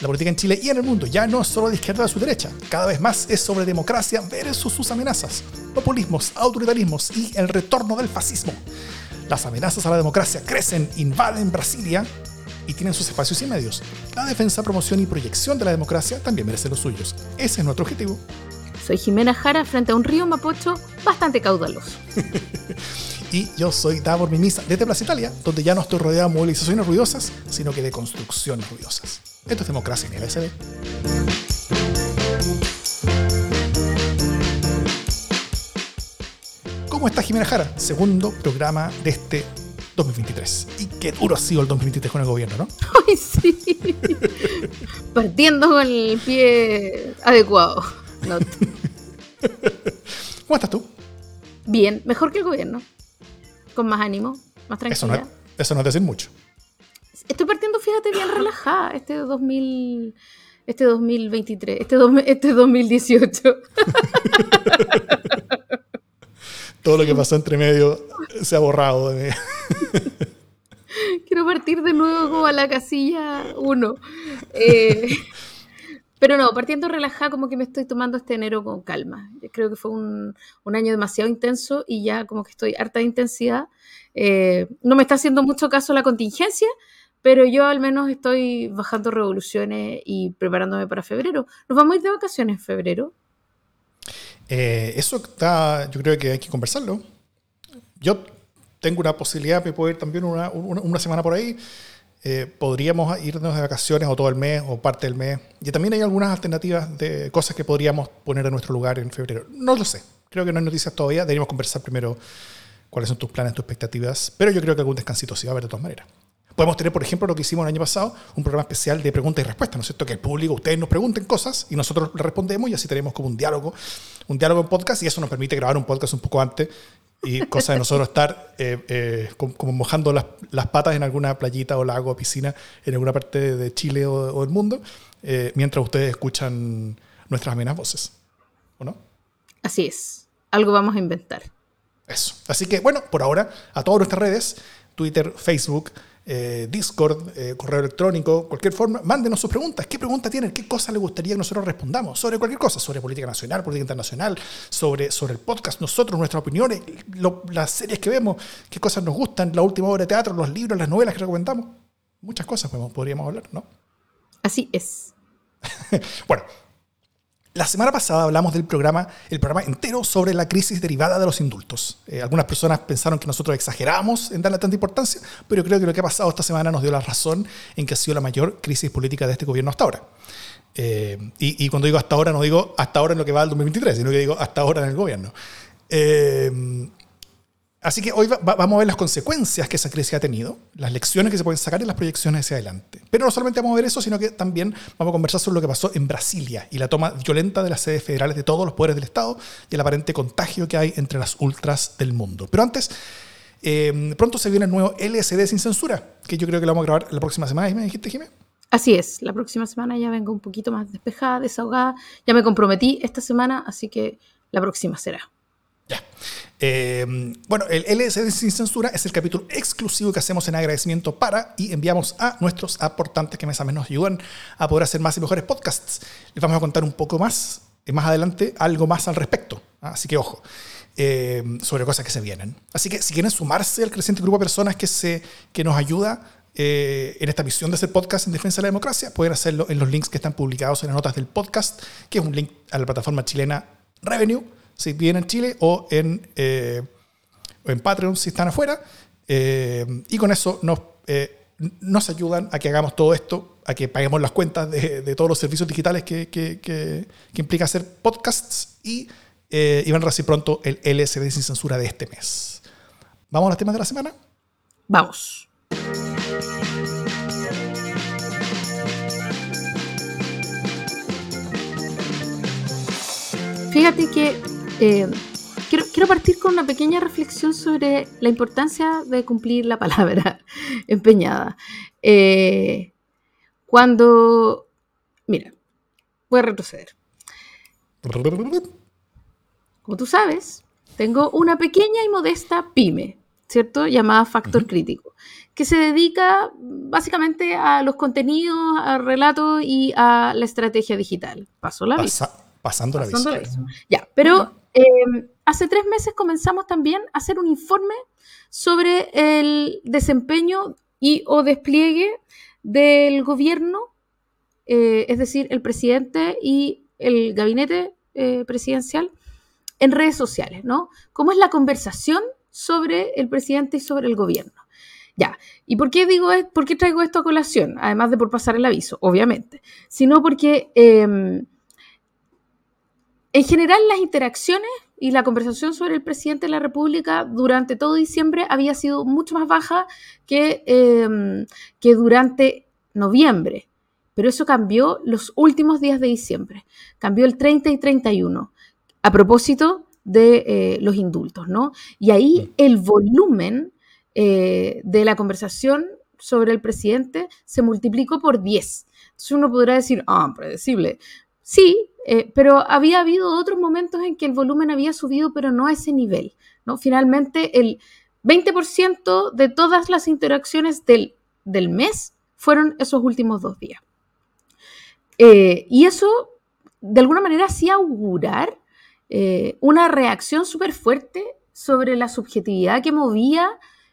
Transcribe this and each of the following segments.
La política en Chile y en el mundo ya no es solo de izquierda a su derecha, cada vez más es sobre democracia versus sus amenazas, populismos, autoritarismos y el retorno del fascismo. Las amenazas a la democracia crecen, invaden Brasilia y tienen sus espacios y medios. La defensa, promoción y proyección de la democracia también merece los suyos. Ese es nuestro objetivo. Soy Jimena Jara frente a un río Mapocho bastante caudaloso. y yo soy Davor Mimisa desde Plaza Italia, donde ya no estoy rodeado de movilizaciones ruidosas, sino que de construcciones ruidosas. Esto es democracia en el SD. ¿Cómo está Jimena Jara? Segundo programa de este 2023. Y qué duro ha sido el 2023 con el gobierno, ¿no? Ay, sí. Partiendo con el pie adecuado. ¿Cómo estás tú? Bien, mejor que el gobierno. Con más ánimo, más tranquila. Eso no, es decir mucho. Estoy partiendo, fíjate, bien relajada este 2000, este 2023, este, este 2018. Todo lo que pasó entre medio se ha borrado de mí. Quiero partir de nuevo a la casilla 1. Eh, pero no, partiendo relajada, como que me estoy tomando este enero con calma. Creo que fue un, año demasiado intenso y ya como que estoy harta de intensidad. Eh, no me está haciendo mucho caso la contingencia, pero yo al menos estoy bajando revoluciones y preparándome para febrero. ¿Nos vamos a ir de vacaciones en febrero? Eh, eso está, yo creo que hay que conversarlo. Yo tengo una posibilidad de poder también una, una semana por ahí. Eh, podríamos irnos de vacaciones o todo el mes o parte del mes. Y también hay algunas alternativas de cosas que podríamos poner en nuestro lugar en febrero. No lo sé. Creo que no hay noticias todavía. Deberíamos conversar primero cuáles son tus planes, tus expectativas. Pero yo creo que algún descansito sí va a haber de todas maneras. Podemos tener, por ejemplo, lo que hicimos el año pasado, un programa especial de preguntas y respuestas, ¿no es cierto? Que el público, ustedes nos pregunten cosas y nosotros le respondemos y así tenemos como un diálogo, un diálogo en podcast y eso nos permite grabar un podcast un poco antes y cosa de nosotros estar eh, eh, como, mojando las, las, patas en alguna playita o lago o piscina en alguna parte de Chile o, del mundo, eh, mientras ustedes escuchan nuestras amenas voces. ¿O no? Así es. Algo vamos a inventar. Eso. Así que, bueno, por ahora, a todas nuestras redes, Twitter, Facebook, eh, Discord, eh, correo electrónico, cualquier forma, mándenos sus preguntas. ¿Qué pregunta tienen? ¿Qué cosa les gustaría que nosotros respondamos? Sobre cualquier cosa, sobre política nacional, política internacional, sobre, sobre el podcast, nosotros, nuestras opiniones, las series que vemos, qué cosas nos gustan, la última obra de teatro, los libros, las novelas que recomendamos. Muchas cosas podríamos hablar, ¿no? Así es. bueno, la semana pasada hablamos del programa, el programa entero sobre la crisis derivada de los indultos. Eh, algunas personas pensaron que nosotros exageramos en darle tanta importancia, pero creo que lo que ha pasado esta semana nos dio la razón en que ha sido la mayor crisis política de este gobierno hasta ahora. Eh, y, cuando digo hasta ahora, no digo hasta ahora en lo que va al 2023, sino que digo hasta ahora en el gobierno. Eh, Así que hoy vamos a ver las consecuencias que esa crisis ha tenido, las lecciones que se pueden sacar y las proyecciones hacia adelante. Pero no solamente vamos a ver eso, sino que también vamos a conversar sobre lo que pasó en Brasilia y la toma violenta de las sedes federales de todos los poderes del Estado y el aparente contagio que hay entre las ultras del mundo. Pero antes, eh, pronto se viene el nuevo LSD sin censura, que yo creo que lo vamos a grabar la próxima semana. ¿Me dijiste? Así es, la próxima semana ya vengo un poquito más despejada, desahogada. Ya me comprometí esta semana, así que la próxima será. Ya. Eh, bueno, el LSD sin censura es el capítulo exclusivo que hacemos en agradecimiento para y enviamos a nuestros aportantes que mes a mes nos ayudan a poder hacer más y mejores podcasts. Les vamos a contar un poco más, eh, más adelante, algo más al respecto. ¿ah? Así que ojo, eh, sobre cosas que se vienen. Así que si quieren sumarse al creciente grupo de personas que, se, que nos ayuda en esta misión de hacer podcast en defensa de la democracia, pueden hacerlo en los links que están publicados en las notas del podcast, que es un link a la plataforma chilena Revenue si vienen en Chile o en, eh, en Patreon si están afuera. Eh, y con eso nos, eh, nos ayudan a que hagamos todo esto, a que paguemos las cuentas de, de todos los servicios digitales que, que, que, implica hacer podcasts y, y, van a recibir pronto el LSD sin censura de este mes. ¿Vamos a los temas de la semana? Vamos. Fíjate que eh, quiero, partir con una pequeña reflexión sobre la importancia de cumplir la palabra empeñada. Eh, cuando, mira, voy a retroceder. Como tú sabes, tengo una pequeña y modesta pyme. ¿cierto? Llamada Factor Crítico, que se dedica básicamente a los contenidos, al relato y a la estrategia digital. Paso la Pasando la vista. Ya, pero em, hace tres meses comenzamos también a hacer un informe sobre el desempeño y o despliegue del gobierno, eh, es decir, el presidente y el gabinete eh, presidencial en redes sociales, ¿no? ¿Cómo es la conversación sobre el presidente y sobre el gobierno? Ya, ¿y por qué digo, por qué traigo esto a colación? Además de por pasar el aviso, obviamente, sino porque em, en general las interacciones y la conversación sobre el presidente de la República durante todo diciembre había sido mucho más baja que, em, que durante noviembre. Pero eso cambió los últimos días de diciembre. Cambió el 30 y 31 a propósito de eh, los indultos, ¿no? Y ahí el volumen eh, de la conversación sobre el presidente se multiplicó por 10. Entonces uno podrá decir, ah, predecible. Sí, eh, pero había habido otros momentos en que el volumen había subido, pero no a ese nivel, ¿no? Finalmente, el 20% de todas las interacciones del, del, mes fueron esos últimos dos días. y eso, de alguna manera, hacía augurar eh, una reacción súper fuerte sobre la subjetividad que movía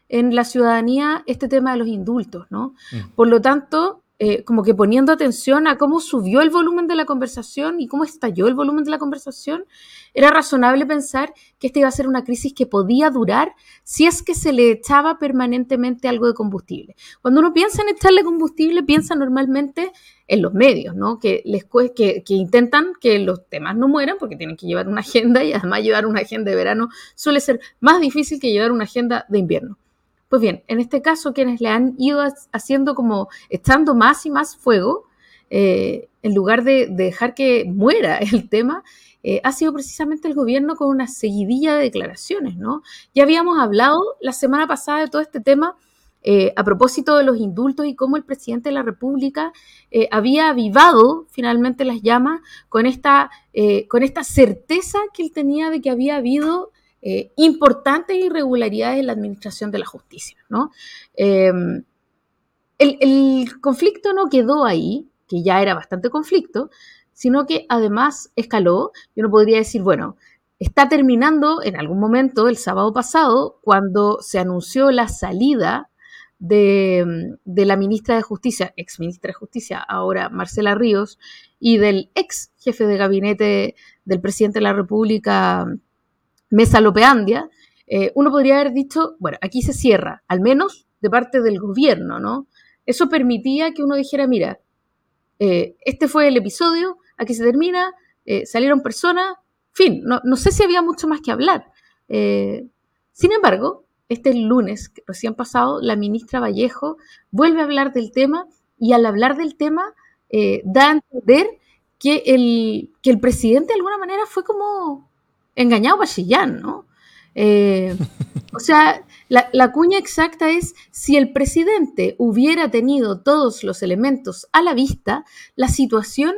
en la ciudadanía este tema de los indultos, ¿no? Mm. Por lo tanto, eh, como que poniendo atención a cómo subió el volumen de la conversación y cómo estalló el volumen de la conversación, era razonable pensar que esta iba a ser una crisis que podía durar si es que se le echaba permanentemente algo de combustible. Cuando uno piensa en echarle combustible, piensa normalmente en los medios, ¿no? Que, les, que, que intentan que los temas no mueran porque tienen que llevar una agenda y además llevar una agenda de verano suele ser más difícil que llevar una agenda de invierno. Pues bien, en este caso, quienes le han ido haciendo como, echando más y más fuego, eh, en lugar de, dejar que muera el tema, eh, ha sido precisamente el gobierno con una seguidilla de declaraciones, ¿no? Ya habíamos hablado la semana pasada de todo este tema eh, a propósito de los indultos y cómo el presidente de la República había avivado finalmente las llamas con esta, con esta certeza que él tenía de que había habido eh, importantes irregularidades en la administración de la justicia. ¿no? Em, el, conflicto no quedó ahí, que ya era bastante conflicto, sino que además escaló. Yo no podría decir, bueno, está terminando en algún momento el sábado pasado, cuando se anunció la salida de, de, la ministra de Justicia, ex ministra de Justicia, ahora Marcela Ríos, y del ex jefe de gabinete del presidente de la República, Mesalopeandia, eh, uno podría haber dicho, bueno, aquí se cierra, al menos de parte del gobierno, ¿no? Eso permitía que uno dijera, mira, eh, este fue el episodio, aquí se termina, eh, salieron personas, fin, no, no, sé si había mucho más que hablar. sin embargo, este lunes recién pasado, la ministra Vallejo vuelve a hablar del tema y al hablar del tema da a entender que el, que el presidente de alguna manera fue como engañado para Chillán, ¿no? Eh, o sea, la, cuña exacta es, si el presidente hubiera tenido todos los elementos a la vista, la situación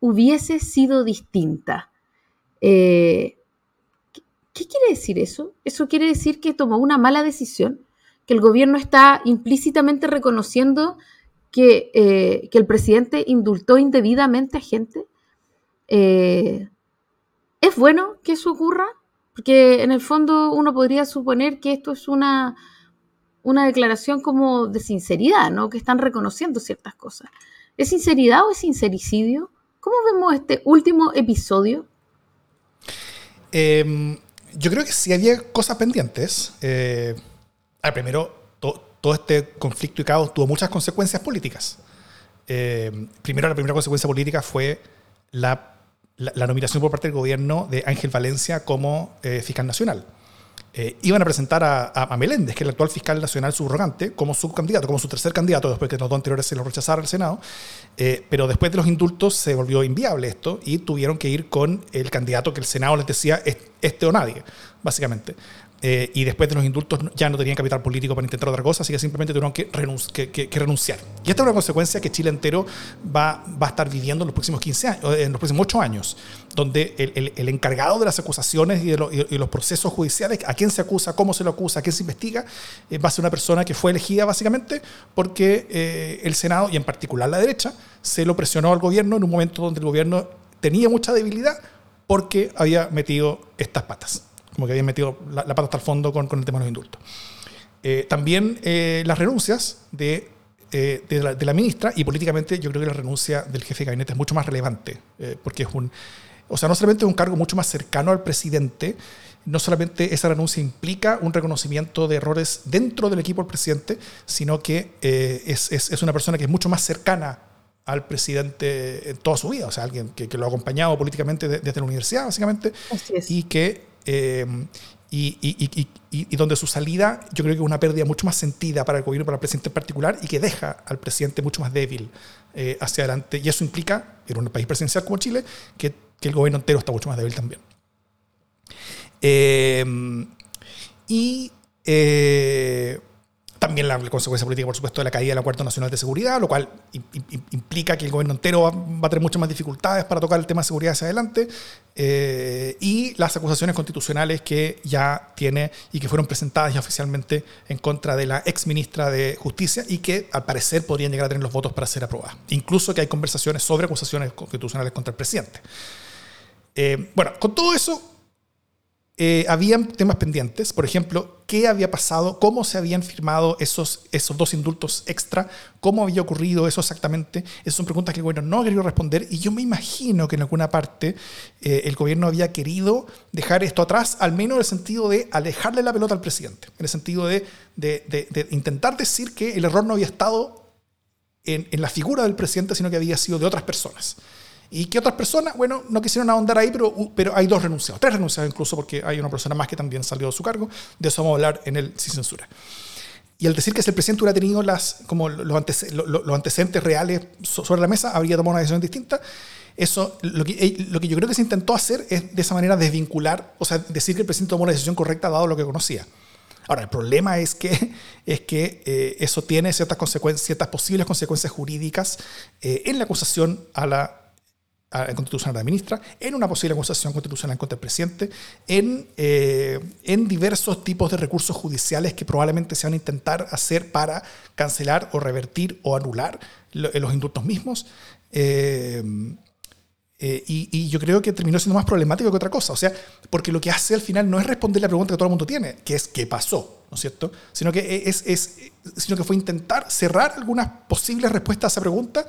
hubiese sido distinta. Eh, ¿Qué quiere decir eso? Eso quiere decir que tomó una mala decisión, que el gobierno está implícitamente reconociendo que, eh, que el presidente indultó indebidamente a gente. ¿Es bueno que eso ocurra? Porque en el fondo uno podría suponer que esto es una, una declaración como de sinceridad, ¿no? Que están reconociendo ciertas cosas. ¿Es sinceridad o es sincericidio? ¿Cómo vemos este último episodio? Em, yo creo que sí había cosas pendientes. Eh, primero, todo este conflicto y caos tuvo muchas consecuencias políticas. Eh, primero, la primera consecuencia política fue la la, nominación por parte del gobierno de Ángel Valencia como eh, fiscal nacional. Eh, iban a presentar a, Meléndez, que es el actual fiscal nacional subrogante, como su candidato, como su tercer candidato, después que los dos anteriores se lo rechazara el Senado. Eh, pero después de los indultos se volvió inviable esto y tuvieron que ir con el candidato que el Senado les decía este o nadie, básicamente. Eh, y después de los indultos ya no tenían capital político para intentar otra cosa, así que simplemente tuvieron que, renunciar. Y esta es una consecuencia que Chile entero va, va a estar viviendo en los próximos 15 años, en los próximos 8 años, donde el, encargado de las acusaciones y de, los procesos judiciales, a quién se acusa, cómo se lo acusa, a quién se investiga, eh, va a ser una persona que fue elegida básicamente porque eh, el Senado, y en particular la derecha, se lo presionó al gobierno en un momento donde el gobierno tenía mucha debilidad porque había metido estas patas como que habían metido la, pata hasta el fondo con, con, el tema de los indultos. Eh, también eh, las renuncias de, eh, de, la, de, la, ministra y políticamente yo creo que la renuncia del jefe de gabinete es mucho más relevante, porque es un, o sea, no solamente es un cargo mucho más cercano al presidente, no solamente esa renuncia implica un reconocimiento de errores dentro del equipo del presidente, sino que es, es, es, una persona que es mucho más cercana al presidente en toda su vida, o sea, alguien que, que lo ha acompañado políticamente desde la universidad, básicamente, y que Em, y, donde su salida yo creo que es una pérdida mucho más sentida para el gobierno, para el presidente en particular, y que deja al presidente mucho más débil eh, hacia adelante. Y eso implica, en un país presidencial como Chile, que, que el gobierno entero está mucho más débil también. Em, y eh, también la consecuencia política, por supuesto, de la caída del Acuerdo Nacional de Seguridad, lo cual implica que el gobierno entero va, a tener muchas más dificultades para tocar el tema de seguridad hacia adelante. Eh, y las acusaciones constitucionales que ya tiene y que fueron presentadas ya oficialmente en contra de la ex ministra de Justicia y que al parecer podrían llegar a tener los votos para ser aprobadas. Incluso que hay conversaciones sobre acusaciones constitucionales contra el presidente. Eh, bueno, con todo eso, eh, habían temas pendientes, por ejemplo, qué había pasado, cómo se habían firmado esos, esos dos indultos extra, cómo había ocurrido eso exactamente. Esas son preguntas que el gobierno no ha querido responder y yo me imagino que en alguna parte eh, el gobierno había querido dejar esto atrás, al menos en el sentido de alejarle la pelota al presidente, en el sentido de, de, intentar decir que el error no había estado en, en la figura del presidente, sino que había sido de otras personas. ¿Y qué otras personas? Bueno, no quisieron ahondar ahí, pero, pero hay dos renunciados, tres renunciados incluso, porque hay una persona más que también salió de su cargo. De eso vamos a hablar en el Sin Censura. Y al decir que si el presidente hubiera tenido las, como los, antecedentes reales sobre la mesa, habría tomado una decisión distinta. Eso, lo que, lo que yo creo que se intentó hacer es de esa manera desvincular, o sea, decir que el presidente tomó una decisión correcta dado lo que conocía. Ahora, el problema es que, es que eh, eso tiene ciertas, consecuencias, ciertas posibles consecuencias jurídicas eh, en la acusación a la constitucional de la ministra, en una posible acusación constitucional contra el presidente, en, eh, en diversos tipos de recursos judiciales que probablemente se van a intentar hacer para cancelar o revertir o anular los indultos mismos. Eh, eh, y, yo creo que terminó siendo más problemático que otra cosa. O sea, porque lo que hace al final no es responder la pregunta que todo el mundo tiene, que es qué pasó, ¿no es cierto? Sino que, es, es sino que fue intentar cerrar algunas posibles respuestas a esa pregunta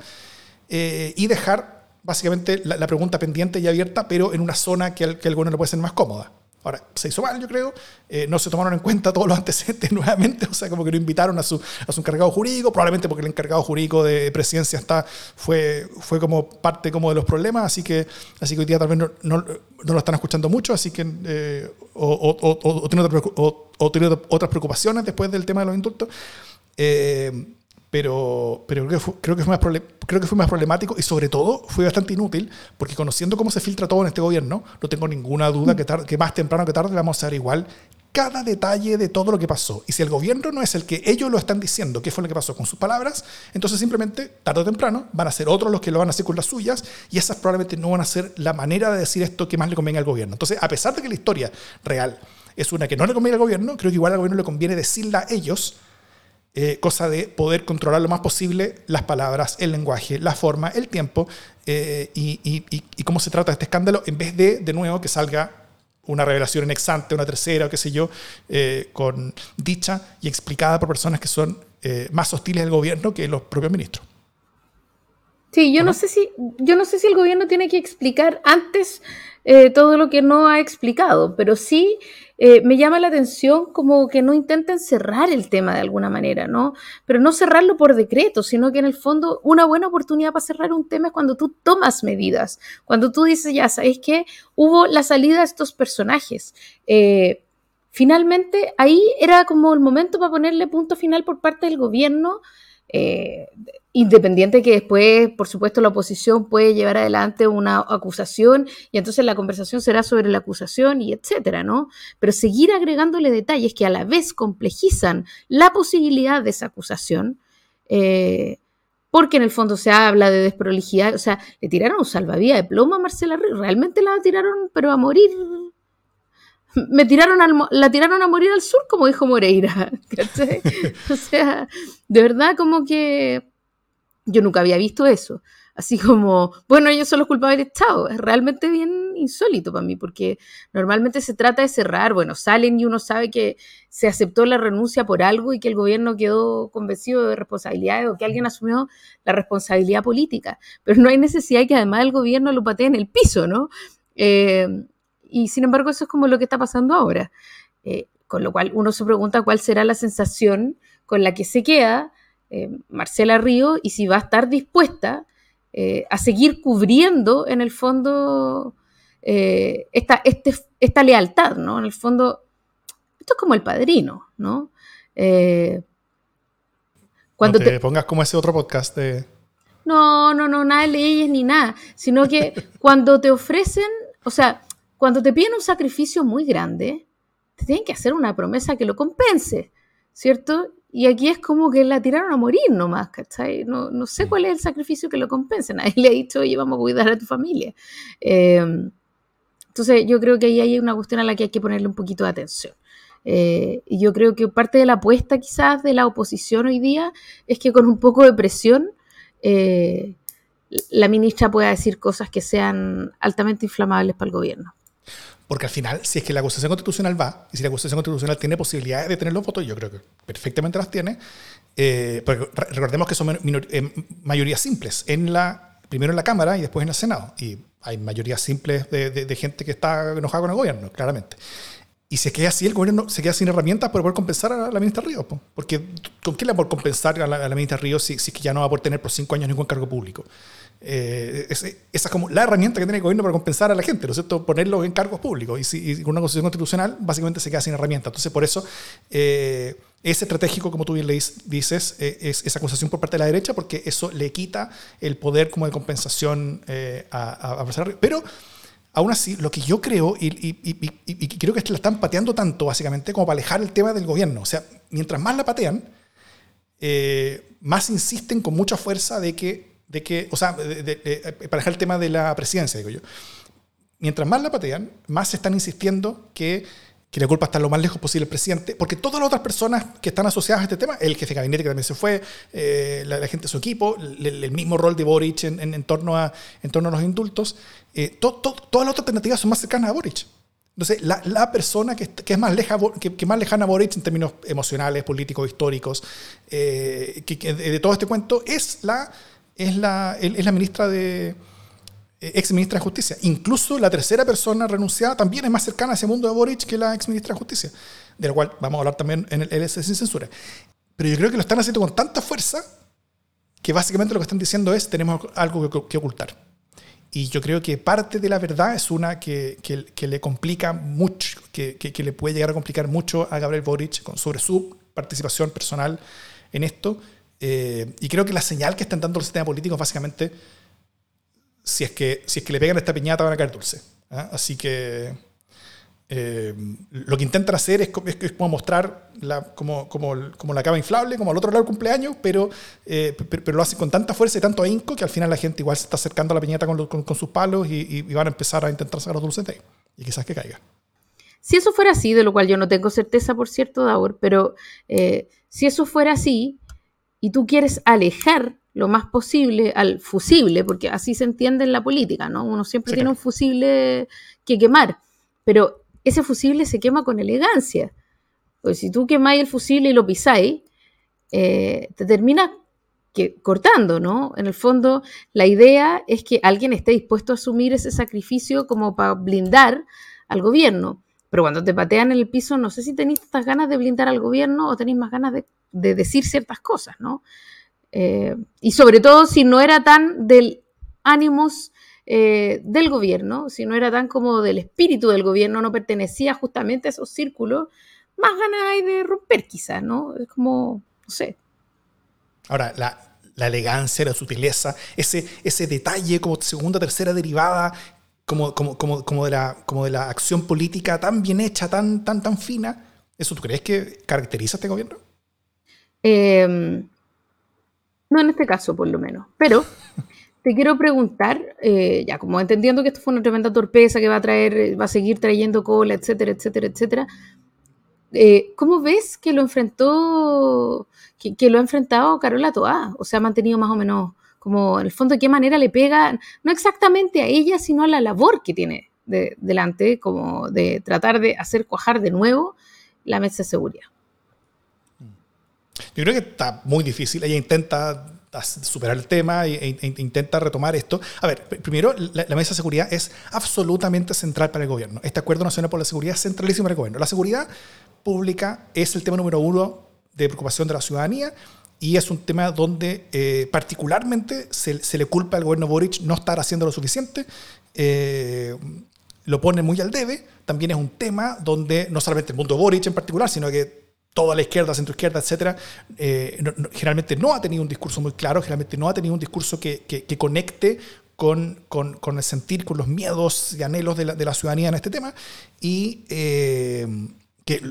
y dejar básicamente la, pregunta pendiente y abierta, pero en una zona que, el, que gobierno le puede ser más cómoda. Ahora, se hizo mal, yo creo, eh, no se tomaron en cuenta todos los antecedentes nuevamente, o sea, como que lo invitaron a su, a su encargado jurídico, probablemente porque el encargado jurídico de presidencia está, fue, fue como parte como de los problemas, así que, así que hoy día tal vez no, no, lo están escuchando mucho, así que, eh, o, o, o, tiene otras preocupaciones después del tema de los indultos. Eh, pero, creo, que fue, más problemático y sobre todo fue bastante inútil porque conociendo cómo se filtra todo en este gobierno, no tengo ninguna duda que, que más temprano que tarde vamos a saber igual cada detalle de todo lo que pasó. Y si el gobierno no es el que ellos lo están diciendo, qué fue lo que pasó con sus palabras, entonces simplemente, tarde o temprano, van a ser otros los que lo van a hacer con las suyas y esas probablemente no van a ser la manera de decir esto que más le convenga al gobierno. Entonces, a pesar de que la historia real es una que no le conviene al gobierno, creo que igual al gobierno le conviene decirla a ellos eh, cosa de poder controlar lo más posible las palabras, el lenguaje, la forma, el tiempo eh, y, cómo se trata este escándalo, en vez de, de nuevo, que salga una revelación en exante, una tercera o qué sé yo, eh, con dicha y explicada por personas que son más hostiles al gobierno que los propios ministros. Sí, yo no? sé si yo no sé si el gobierno tiene que explicar antes todo lo que no ha explicado, pero sí eh, me llama la atención como que no intenten cerrar el tema de alguna manera, ¿no? Pero no cerrarlo por decreto, sino que en el fondo una buena oportunidad para cerrar un tema es cuando tú tomas medidas, cuando tú dices, ya sabes que hubo la salida de estos personajes. Eh, finalmente, ahí era como el momento para ponerle punto final por parte del gobierno Eh, independiente que después, por supuesto, la oposición puede llevar adelante una acusación y entonces la conversación será sobre la acusación y etcétera, ¿no? Pero seguir agregándole detalles que a la vez complejizan la posibilidad de esa acusación, eh, porque en el fondo se habla de desprolijidad, o sea, le tiraron un salvavidas de plomo a Marcela Ríos, realmente la tiraron, pero a morir me tiraron la tiraron a morir al sur, como dijo Moreira. o sea, de verdad como que yo nunca había visto eso. Así como, bueno, ellos son los culpables del Estado. Es realmente bien insólito para mí, porque normalmente se trata de cerrar. Bueno, salen y uno sabe que se aceptó la renuncia por algo y que el gobierno quedó convencido de responsabilidades o que alguien asumió la responsabilidad política. Pero no hay necesidad de que además el gobierno lo patee en el piso, ¿no? Eh, y sin embargo, eso es como lo que está pasando ahora. Eh, con lo cual uno se pregunta cuál será la sensación con la que se queda eh, Marcela Río y si va a estar dispuesta eh, a seguir cubriendo en el fondo eh, esta, este, esta lealtad, ¿no? En el fondo, esto es como el padrino, ¿no? cuando te, pongas como ese otro podcast de... No, no, no, nada de leyes ni nada, sino que cuando te ofrecen, o sea, cuando te piden un sacrificio muy grande, te tienen que hacer una promesa que lo compense, ¿cierto? Y aquí es como que la tiraron a morir nomás, ¿cachai? No, no sé cuál es el sacrificio que lo compensa. Nadie le ha dicho, oye, vamos a cuidar a tu familia. Em, entonces, yo creo que ahí hay una cuestión a la que hay que ponerle un poquito de atención. Eh, y yo creo que parte de la apuesta quizás de la oposición hoy día es que con un poco de presión eh, la ministra pueda decir cosas que sean altamente inflamables para el gobierno. Porque al final, si es que la acusación constitucional va, y si la acusación constitucional tiene posibilidades de tener los votos, yo creo que perfectamente las tiene, eh, porque recordemos que son eh, mayorías simples, en la, primero en la Cámara y después en el Senado. Y hay mayorías simples de, gente que está enojada con el gobierno, claramente. Y si es que así, el gobierno se queda sin herramientas para poder compensar a la ministra Ríos. Porque ¿con qué le va a compensar a la, ministra Ríos si, si, es que ya no va a poder tener por cinco años ningún cargo público? Eh, esa es como la herramienta que tiene el gobierno para compensar a la gente, ¿no es cierto? Ponerlo en cargos públicos. Y, si, una constitución constitucional, básicamente se queda sin herramienta. Entonces, por eso eh, es estratégico, como tú bien le dices, eh, es esa acusación por parte de la derecha, porque eso le quita el poder como de compensación a, a, Pero aún así, lo que yo creo, y, creo que la están pateando tanto, básicamente, como para alejar el tema del gobierno. O sea, mientras más la patean, más insisten con mucha fuerza de que de que, o sea, para dejar el tema de la presidencia, digo yo, mientras más la patean, más están insistiendo que, que la culpa está lo más lejos posible del presidente, porque todas las otras personas que están asociadas a este tema, el jefe de gabinete que también se fue, eh, la, gente de su equipo, el, mismo rol de Boric en, en, torno, a, en torno a los indultos, eh, todas las otras alternativas son más cercanas a Boric. Entonces, la, la persona que, que, es más leja, que, que, más lejana a Boric en términos emocionales, políticos, históricos, eh, que, de todo este cuento, es la es la, es la ministra de, eh, ex ministra de Justicia. Incluso la tercera persona renunciada también es más cercana a ese mundo de Boric que la ex ministra de Justicia, de la cual vamos a hablar también en el LS sin censura. Pero yo creo que lo están haciendo con tanta fuerza que básicamente lo que están diciendo es tenemos algo que, ocultar. Y yo creo que parte de la verdad es una que, que, le complica mucho, que, que, le puede llegar a complicar mucho a Gabriel Boric sobre su participación personal en esto eh, y creo que la señal que están dando el sistema político es básicamente, si es que, si es que le pegan esta piñata van a caer dulce. ¿ah? Así que eh, lo que intentan hacer es, es, como mostrar la, como, como, como, la cama inflable, como al otro lado del cumpleaños, pero, eh, pero, lo hacen con tanta fuerza y tanto ahínco que al final la gente igual se está acercando a la piñata con, con, sus palos y, van a empezar a intentar sacar los dulces de ahí. Y quizás que caiga. Si eso fuera así, de lo cual yo no tengo certeza, por cierto, Daur, pero si eso fuera así, y tú quieres alejar lo más posible al fusible, porque así se entiende en la política, ¿no? Uno siempre tiene un fusible que quemar, pero ese fusible se quema con elegancia. Pues si tú quemáis el fusible y lo pisáis, eh, te termina que, cortando, ¿no? En el fondo, la idea es que alguien esté dispuesto a asumir ese sacrificio como para blindar al gobierno. Pero cuando te patean en el piso, no sé si tenéis estas ganas de blindar al gobierno o tenéis más ganas de, decir ciertas cosas, ¿no? Eh, y sobre todo si no era tan del ánimos eh, del gobierno, si no era tan como del espíritu del gobierno, no pertenecía justamente a esos círculos, más ganas hay de romper quizás, ¿no? Es como, no sé. Ahora, la, la elegancia, la sutileza, ese, ese detalle como segunda, tercera derivada, como, como, como, como, de la, como de la acción política tan bien hecha, tan, tan, tan fina, ¿eso tú crees que caracteriza a este gobierno? Em, no en este caso, por lo menos. Pero te quiero preguntar, eh, ya como entendiendo que esto fue una tremenda torpeza que va a traer, va a seguir trayendo cola, etcétera, etcétera, etcétera, eh, ¿cómo ves que lo enfrentó, que, lo ha enfrentado Carola Toá? O sea, ha mantenido más o menos, como en el fondo, de qué manera le pega, no exactamente a ella, sino a la labor que tiene delante, como de tratar de hacer cuajar de nuevo la mesa de seguridad. Yo creo que está muy difícil. Ella intenta superar el tema e, e, intenta retomar esto. A ver, primero, la, mesa de seguridad es absolutamente central para el gobierno. Este Acuerdo Nacional por la Seguridad es centralísimo para el gobierno. La seguridad pública es el tema número uno de preocupación de la ciudadanía y es un tema donde eh, particularmente se, le culpa al gobierno Boric no estar haciendo lo suficiente. Eh, lo pone muy al debe. También es un tema donde no solamente el mundo Boric en particular, sino que toda la izquierda, centro izquierda, etcétera, eh, generalmente no ha tenido un discurso muy claro, generalmente no ha tenido un discurso que, que, conecte con, con, con, el sentir, con los miedos y anhelos de la, de la ciudadanía en este tema, y eh, que,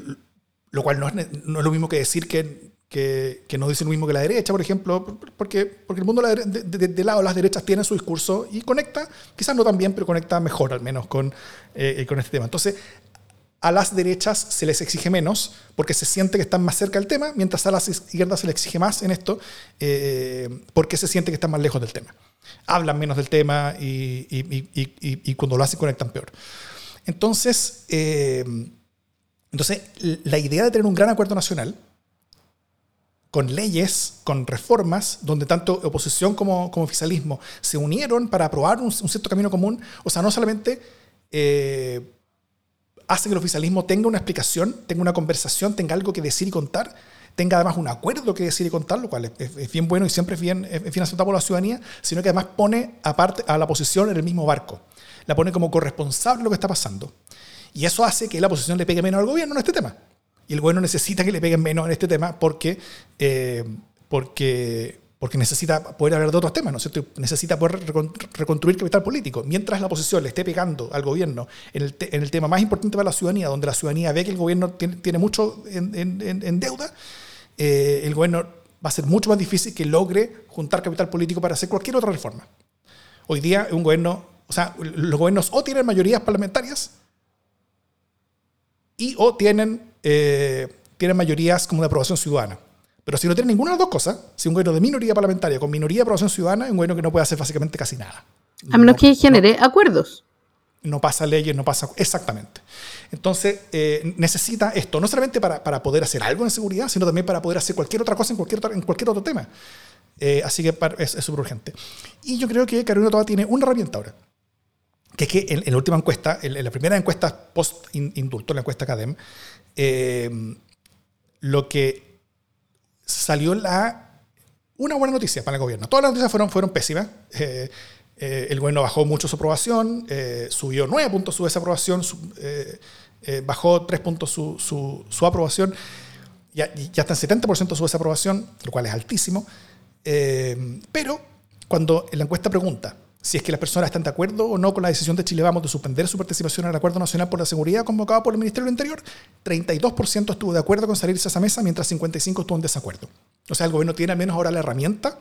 lo cual no es, no es, lo mismo que decir que, que, que, no dice lo mismo que la derecha, por ejemplo, porque, porque el mundo de, de, de, lado las derechas tiene su discurso y conecta, quizás no tan bien, pero conecta mejor al menos con, eh, con este tema. Entonces, a las derechas se les exige menos porque se siente que están más cerca del tema, mientras a las izquierdas se les exige más en esto eh, porque se siente que están más lejos del tema. Hablan menos del tema y, cuando lo hacen conectan peor. Entonces, eh, entonces, la idea de tener un gran acuerdo nacional con leyes, con reformas, donde tanto oposición como, como oficialismo se unieron para aprobar un, cierto camino común, o sea, no solamente... Eh, hace que el oficialismo tenga una explicación, tenga una conversación, tenga algo que decir y contar, tenga además un acuerdo que decir y contar, lo cual es, bien bueno y siempre es bien, es bien aceptado por la ciudadanía, sino que además pone aparte a la oposición en el mismo barco, la pone como corresponsable de lo que está pasando. Y eso hace que la oposición le pegue menos al gobierno en este tema. Y el gobierno necesita que le peguen menos en este tema porque, eh, porque, porque necesita poder hablar de otros temas, ¿no es cierto? Necesita poder reconstruir capital político. Mientras la oposición le esté pegando al gobierno en el, tema más importante para la ciudadanía, donde la ciudadanía ve que el gobierno tiene, mucho en deuda, eh, el gobierno va a ser mucho más difícil que logre juntar capital político para hacer cualquier otra reforma. Hoy día un gobierno, o sea, los gobiernos o tienen mayorías parlamentarias y o tienen, eh, tienen mayorías como de aprobación ciudadana. Pero si no tiene ninguna de las dos cosas, si un gobierno de minoría parlamentaria con minoría de aprobación ciudadana, es un gobierno que no puede hacer básicamente casi nada. A menos que genere acuerdos. No pasa leyes, no pasa... Exactamente. Entonces, eh, necesita esto, no solamente para, para, poder hacer algo en seguridad, sino también para poder hacer cualquier otra cosa en cualquier, en cualquier otro tema. Eh, así que es súper urgente. Y yo creo que Carolina Toa tiene una herramienta ahora, que es que en, la última encuesta, en, la primera encuesta post-indulto, la encuesta CADEM, eh, lo que salió la, una buena noticia para el gobierno. Todas las noticias fueron, fueron pésimas. Eh, eh, el gobierno bajó mucho su aprobación, eh, subió 9 puntos su desaprobación, bajó 3 puntos su, su, su aprobación, ya, ya está en 70% su desaprobación, lo cual es altísimo. pero cuando la encuesta pregunta, si es que las personas están de acuerdo o no con la decisión de Chile Vamos de suspender su participación en el Acuerdo Nacional por la Seguridad convocado por el Ministerio del Interior, 32% estuvo de acuerdo con salirse a esa mesa, mientras 55% estuvo en desacuerdo. O sea, el gobierno tiene al menos ahora la herramienta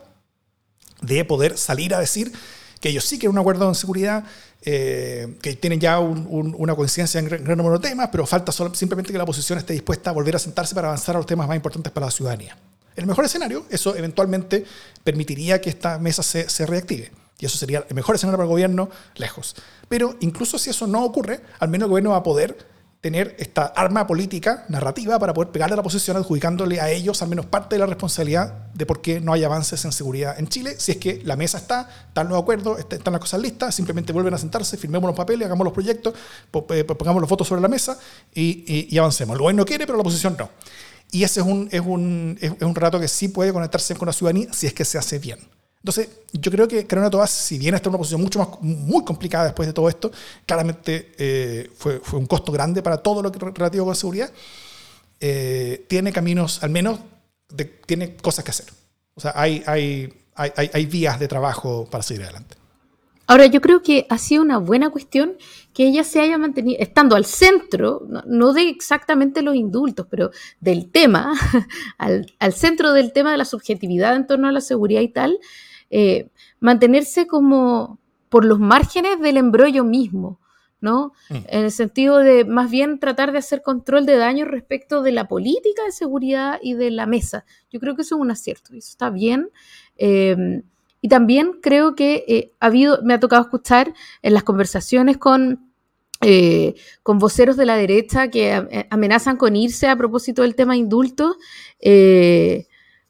de poder salir a decir que ellos sí quieren un acuerdo en seguridad, eh, que tienen ya una conciencia en gran, número de temas, pero falta simplemente que la oposición esté dispuesta a volver a sentarse para avanzar a los temas más importantes para la ciudadanía. El mejor escenario, eso eventualmente permitiría que esta mesa se reactive. Y eso sería el mejor escenario para el gobierno lejos. Pero incluso si eso no ocurre, al menos el gobierno va a poder tener esta arma política, narrativa, para poder pegarle a la oposición, adjudicándole a ellos al menos parte de la responsabilidad de por qué no hay avances en seguridad en Chile. Si es que la mesa está, están los acuerdos, están las cosas listas, simplemente vuelven a sentarse, firmemos los papeles, hagamos los proyectos, eh, pongamos los votos sobre la mesa y, avancemos. El gobierno quiere, pero la oposición no. Y ese es un, es un, es un relato que sí puede conectarse con la ciudadanía si es que se hace bien. Entonces, yo creo que Carolina Toás, si bien está en una posición mucho más, muy complicada después de todo esto, claramente eh, fue, fue, un costo grande para todo lo que relativo con seguridad, eh, tiene caminos, al menos, de, tiene cosas que hacer. O sea, hay, hay, hay, hay vías de trabajo para seguir adelante. Ahora, yo creo que ha sido una buena cuestión que ella se haya mantenido, estando al centro, no, de exactamente los indultos, pero del tema, al, centro del tema de la subjetividad en torno a la seguridad y tal, eh, mantenerse como por los márgenes del embrollo mismo, ¿no? Mm. En el sentido de más bien tratar de hacer control de daño respecto de la política de seguridad y de la mesa. Yo creo que eso es un acierto, eso está bien. Eh, y también creo que eh, ha habido, me ha tocado escuchar en las conversaciones con, eh, con voceros de la derecha que amenazan con irse a propósito del tema indulto.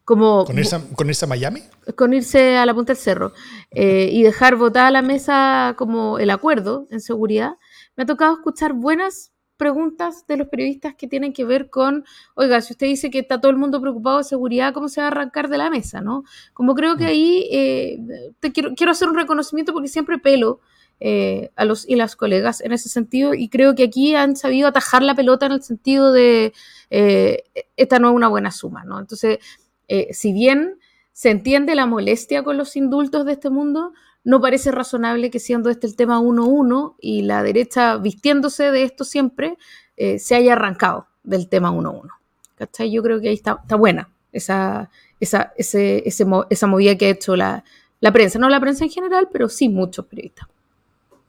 Como, ¿Con, irse, ¿Con irse a Miami? Con irse a la punta del cerro y dejar votada a la mesa como el acuerdo en seguridad. Me ha tocado escuchar buenas preguntas de los periodistas que tienen que ver con, oiga, si usted dice que está todo el mundo preocupado de seguridad, ¿cómo se va a arrancar de la mesa? ¿no? Como creo que mm. ahí eh, te quiero, quiero hacer un reconocimiento porque siempre pelo eh, a los y las colegas en ese sentido y creo que aquí han sabido atajar la pelota en el sentido de eh, esta no es una buena suma, ¿no? Entonces, si bien se entiende la molestia con los indultos de este mundo, no parece razonable que siendo este el tema 1-1 y la derecha vistiéndose de esto siempre, eh, se haya arrancado del tema 1-1. ¿Cachai? Yo creo que ahí está, buena esa, esa, ese, esa movida que ha hecho la, prensa. No la prensa en general, pero sí muchos periodistas.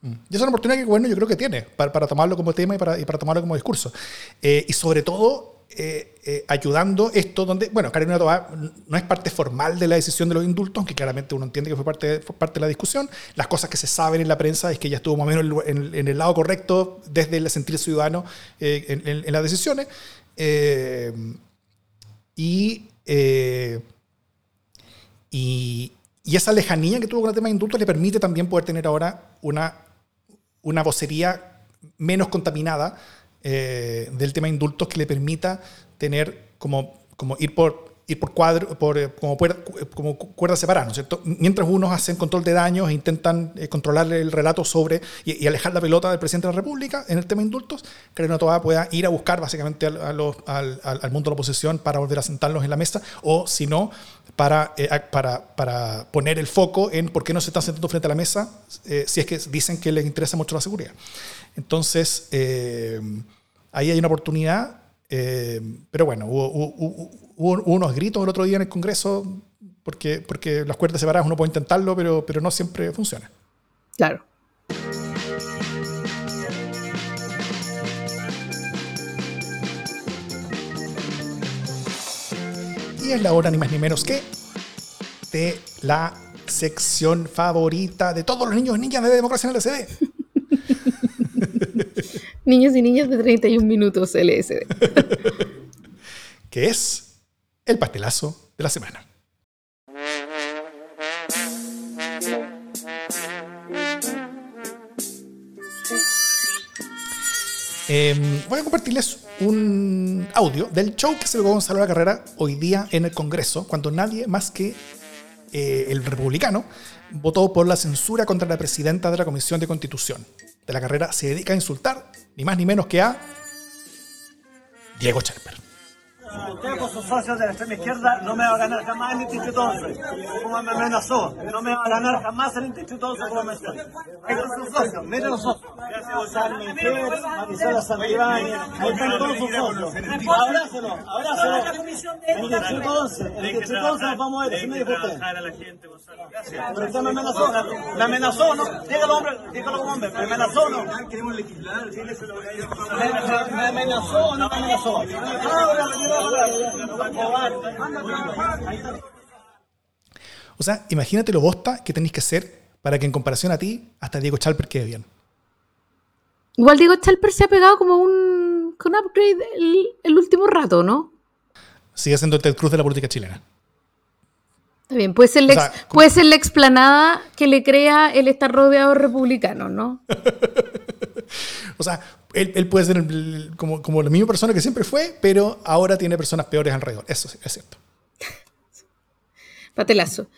Mm. Y es una oportunidad que, bueno, yo creo que tiene para, tomarlo como tema y para, para tomarlo como discurso. Eh, y sobre todo, eh, eh, ayudando esto donde, bueno, Carolina Toá no es parte formal de la decisión de los indultos, aunque claramente uno entiende que fue parte, parte de la discusión. Las cosas que se saben en la prensa es que ella estuvo más o menos en, el lado correcto desde el sentir ciudadano eh, en, las decisiones. y, y, y, esa lejanía que tuvo con el tema de indultos le permite también poder tener ahora una, una vocería menos contaminada eh, del tema indultos que le permita tener como, como ir por ir por cuadro, por, eh, como, como cuerdas separadas, ¿no es cierto? Mientras unos hacen control de daños e intentan eh, controlar el relato sobre y, alejar la pelota del presidente de la República en el tema de indultos, que Toa pueda ir a buscar básicamente al, al, mundo de la oposición para volver a sentarlos en la mesa, o si no, para, para, para, poner el foco en por qué no se están sentando frente a la mesa si es que dicen que les interesa mucho la seguridad. Entonces, eh, ahí hay una oportunidad, eh, pero bueno, hubo, unos gritos el otro día en el Congreso porque, porque las cuerdas separadas uno puede intentarlo, pero, pero no siempre funciona. Claro. Y es la hora ni más ni menos que de la sección favorita de todos los niños y niñas de Democracia en el LCD. Niños y niñas de 31 minutos LSD. que es el pastelazo de la semana. Em, voy a compartirles un audio del show que se a Gonzalo la Carrera hoy día en el Congreso, cuando nadie más que eh, el republicano votó por la censura contra la presidenta de la Comisión de Constitución de la Carrera se dedica a insultar ni más ni menos que a Diego Cherper. Usted con sus socios de la extrema izquierda no me va a ganar jamás el Instituto 11, como me amenazó. No me va a ganar jamás el Instituto 11 como me estoy. Están sus socios, miren los socios. San Miguel, Marisela Santibáñez, ahí están todos sus socios. Abrázalo, abrázalo. El Instituto 11, el Instituto 11 nos vamos a ver, así me dijo usted. Pero usted me amenazó, me amenazó, ¿no? Dígalo, hombre, dígalo como hombre, me amenazó, ¿no? Queremos legislar, me amenazó o no me amenazó. Ahora, o sea, imagínate lo bosta que tenéis que hacer para que en comparación a ti, hasta Diego Chalper quede bien. Igual Diego Chalper se ha pegado como un con upgrade el, último rato, ¿no? Sigue siendo el Cruz de la política chilena. Está bien, puede ser, la, puede ser la explanada que le crea el estar rodeado de republicanos, ¿no? o sea, él, puede ser como, como, la misma persona que siempre fue, pero ahora tiene personas peores alrededor. Eso es cierto. Pastelazo.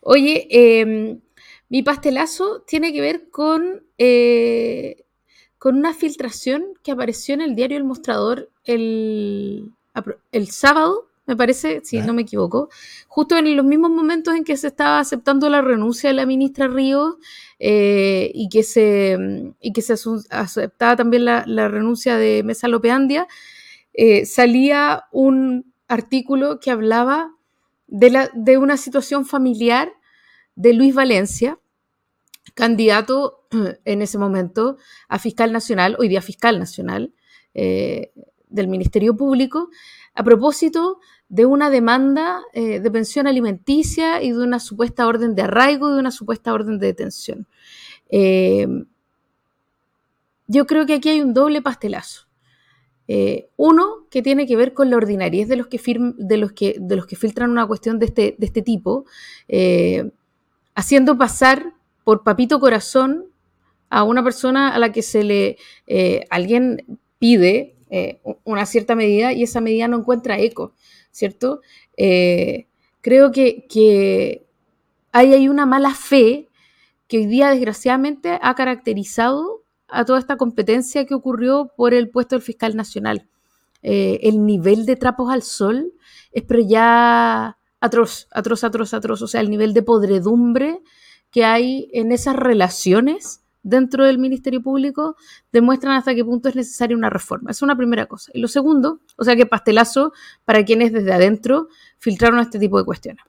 Oye, em, mi pastelazo tiene que ver con, eh, con una filtración que apareció en el diario El Mostrador el, el sábado, me parece, si no me equivoco, justo en los mismos momentos en que se estaba aceptando la renuncia de la ministra Ríos eh, y, que se, y que se aceptaba también la, renuncia de Mesa Lopeandia, eh, salía un artículo que hablaba de, la, de una situación familiar de Luis Valencia, candidato en ese momento a fiscal nacional, hoy día fiscal nacional eh, del Ministerio Público, a propósito de una demanda eh, de pensión alimenticia y de una supuesta orden de arraigo y de una supuesta orden de detención. Eh, yo creo que aquí hay un doble pastelazo. uno que tiene que ver con la ordinariedad de los que, de los que, de los que filtran una cuestión de este, de este tipo, haciendo pasar por papito corazón a una persona a la que se le eh, alguien pide eh, una cierta medida y esa medida no encuentra eco, ¿cierto? Eh, creo que, ahí hay una mala fe que hoy día desgraciadamente ha caracterizado a toda esta competencia que ocurrió por el puesto del fiscal nacional. el nivel de trapos al sol es pero ya atroz, atroz, atroz, atroz. O sea, el nivel de podredumbre que hay en esas relaciones dentro del Ministerio Público demuestran hasta qué punto es necesaria una reforma. Es una primera cosa. Y lo segundo, o sea que pastelazo para quienes desde adentro filtraron este tipo de cuestiones.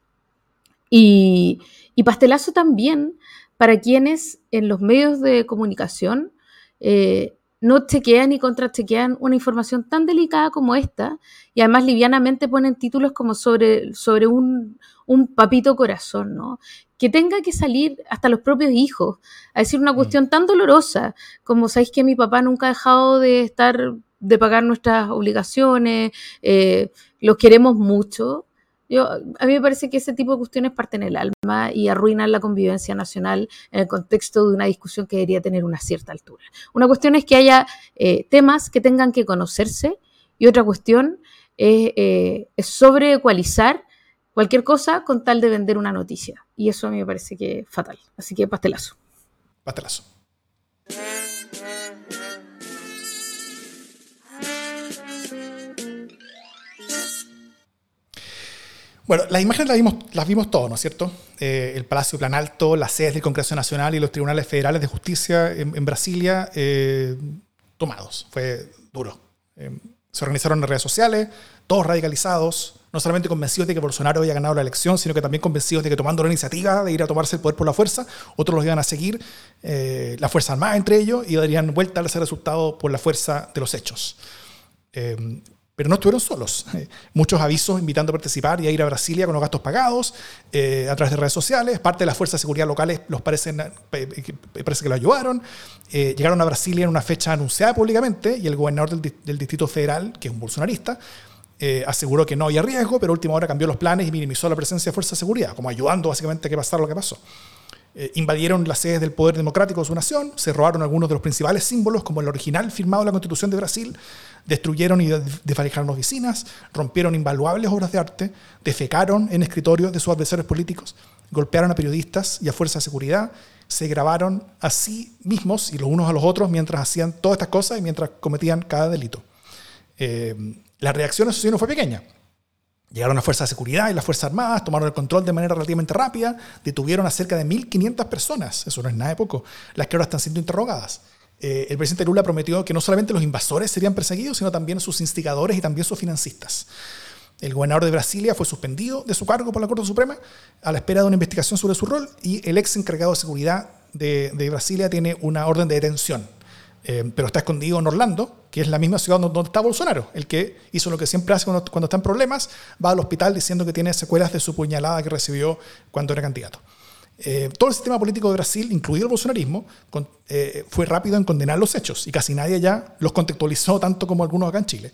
Y, pastelazo también para quienes en los medios de comunicación eh, no chequean ni contrachequean una información tan delicada como esta y además livianamente ponen títulos como sobre, sobre un, un papito corazón, ¿no? Que tenga que salir hasta los propios hijos a decir una mm. cuestión tan dolorosa como sabéis que mi papá nunca ha dejado de estar, de pagar nuestras obligaciones, eh, los queremos mucho. Yo, a mí me parece que ese tipo de cuestiones parten el alma y arruinan la convivencia nacional en el contexto de una discusión que debería tener una cierta altura. Una cuestión es que haya eh, temas que tengan que conocerse y otra cuestión es, eh, cualquier cosa con tal de vender una noticia. Y eso a mí me parece que es fatal. Así que pastelazo. Pastelazo. Bueno, las imágenes las vimos, las vimos todos, ¿no es cierto? Eh, el Palacio Plan Alto, las sedes del Congreso Nacional y los tribunales federales de justicia en, Brasilia eh, tomados. Fue duro. Eh, se organizaron en redes sociales, todos radicalizados, no solamente convencidos de que Bolsonaro había ganado la elección, sino que también convencidos de que tomando la iniciativa de ir a tomarse el poder por la fuerza, otros los iban a seguir, la Fuerza Armada entre ellos, y darían vuelta a ese resultado por la fuerza de los hechos. Eh, pero no estuvieron solos. muchos avisos invitando a participar y a ir a Brasilia con los gastos pagados eh, a través de redes sociales. Parte de las fuerzas de seguridad locales los parecen, parece que lo ayudaron. llegaron a Brasilia en una fecha anunciada públicamente y el gobernador del, del Distrito Federal, que es un bolsonarista, eh, aseguró que no había riesgo, pero a última hora cambió los planes y minimizó la presencia de fuerzas de seguridad, como ayudando básicamente a que pasara lo que pasó. Eh, invadieron las sedes del poder democrático de su nación, se robaron algunos de los principales símbolos, como el original firmado en la Constitución de Brasil, destruyeron y desvalijaron oficinas, rompieron invaluables obras de arte, defecaron en escritorios de sus adversarios políticos, golpearon a periodistas y a fuerzas de seguridad, se grabaron a sí mismos y los unos a los otros mientras hacían todas estas cosas y mientras cometían cada delito. Eh, la reacción a eso sí no fue pequeña. Llegaron las fuerzas de seguridad y las fuerzas armadas, tomaron el control de manera relativamente rápida, detuvieron a cerca de 1.500 personas, eso no es nada de poco, las que ahora están siendo interrogadas. Eh, el presidente Lula prometió que no solamente los invasores serían perseguidos, sino también sus instigadores y también sus financistas. El gobernador de Brasilia fue suspendido de su cargo por la Corte Suprema a la espera de una investigación sobre su rol y el ex encargado de seguridad de, de Brasilia tiene una orden de detención eh, pero está escondido en Orlando, que es la misma ciudad donde está Bolsonaro, el que hizo lo que siempre hace cuando, cuando está en problemas, va al hospital diciendo que tiene secuelas de su puñalada que recibió cuando era candidato. Eh, todo el sistema político de Brasil, incluido el bolsonarismo, eh, fue rápido en condenar los hechos y casi nadie ya los contextualizó tanto como algunos acá en Chile.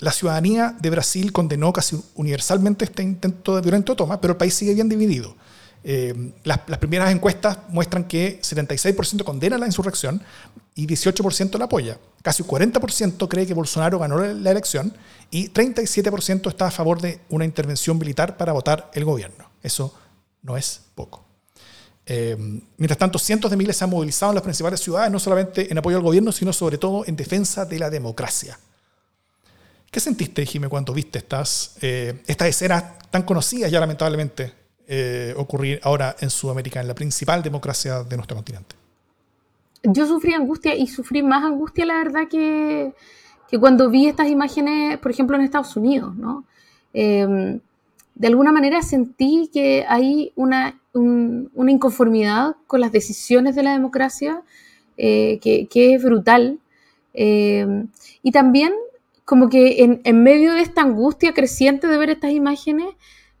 la ciudadanía de Brasil condenó casi universalmente este intento de violento toma, pero el país sigue bien dividido. Eh, las, primeras encuestas muestran que 76% condena la insurrección y 18% la apoya. Casi 40% cree que Bolsonaro ganó la elección y 37% está a favor de una intervención militar para votar el gobierno. Eso no es poco. Eh, mientras tanto, cientos de miles se han movilizado en las principales ciudades, no solamente en apoyo al gobierno, sino sobre todo en defensa de la democracia. ¿Qué sentiste, Jimé, cuando viste estas, eh, estas escenas tan conocidas ya lamentablemente eh, ocurrir ahora en Sudamérica, en la principal democracia de nuestro continente? Yo sufrí angustia y sufrí más angustia, la verdad, que, que cuando vi estas imágenes, por ejemplo, en Estados Unidos, ¿no? Em, de alguna manera sentí que hay una, una inconformidad con las decisiones de la democracia eh, que, que, es brutal. Em, y también como que en, en, medio de esta angustia creciente de ver estas imágenes,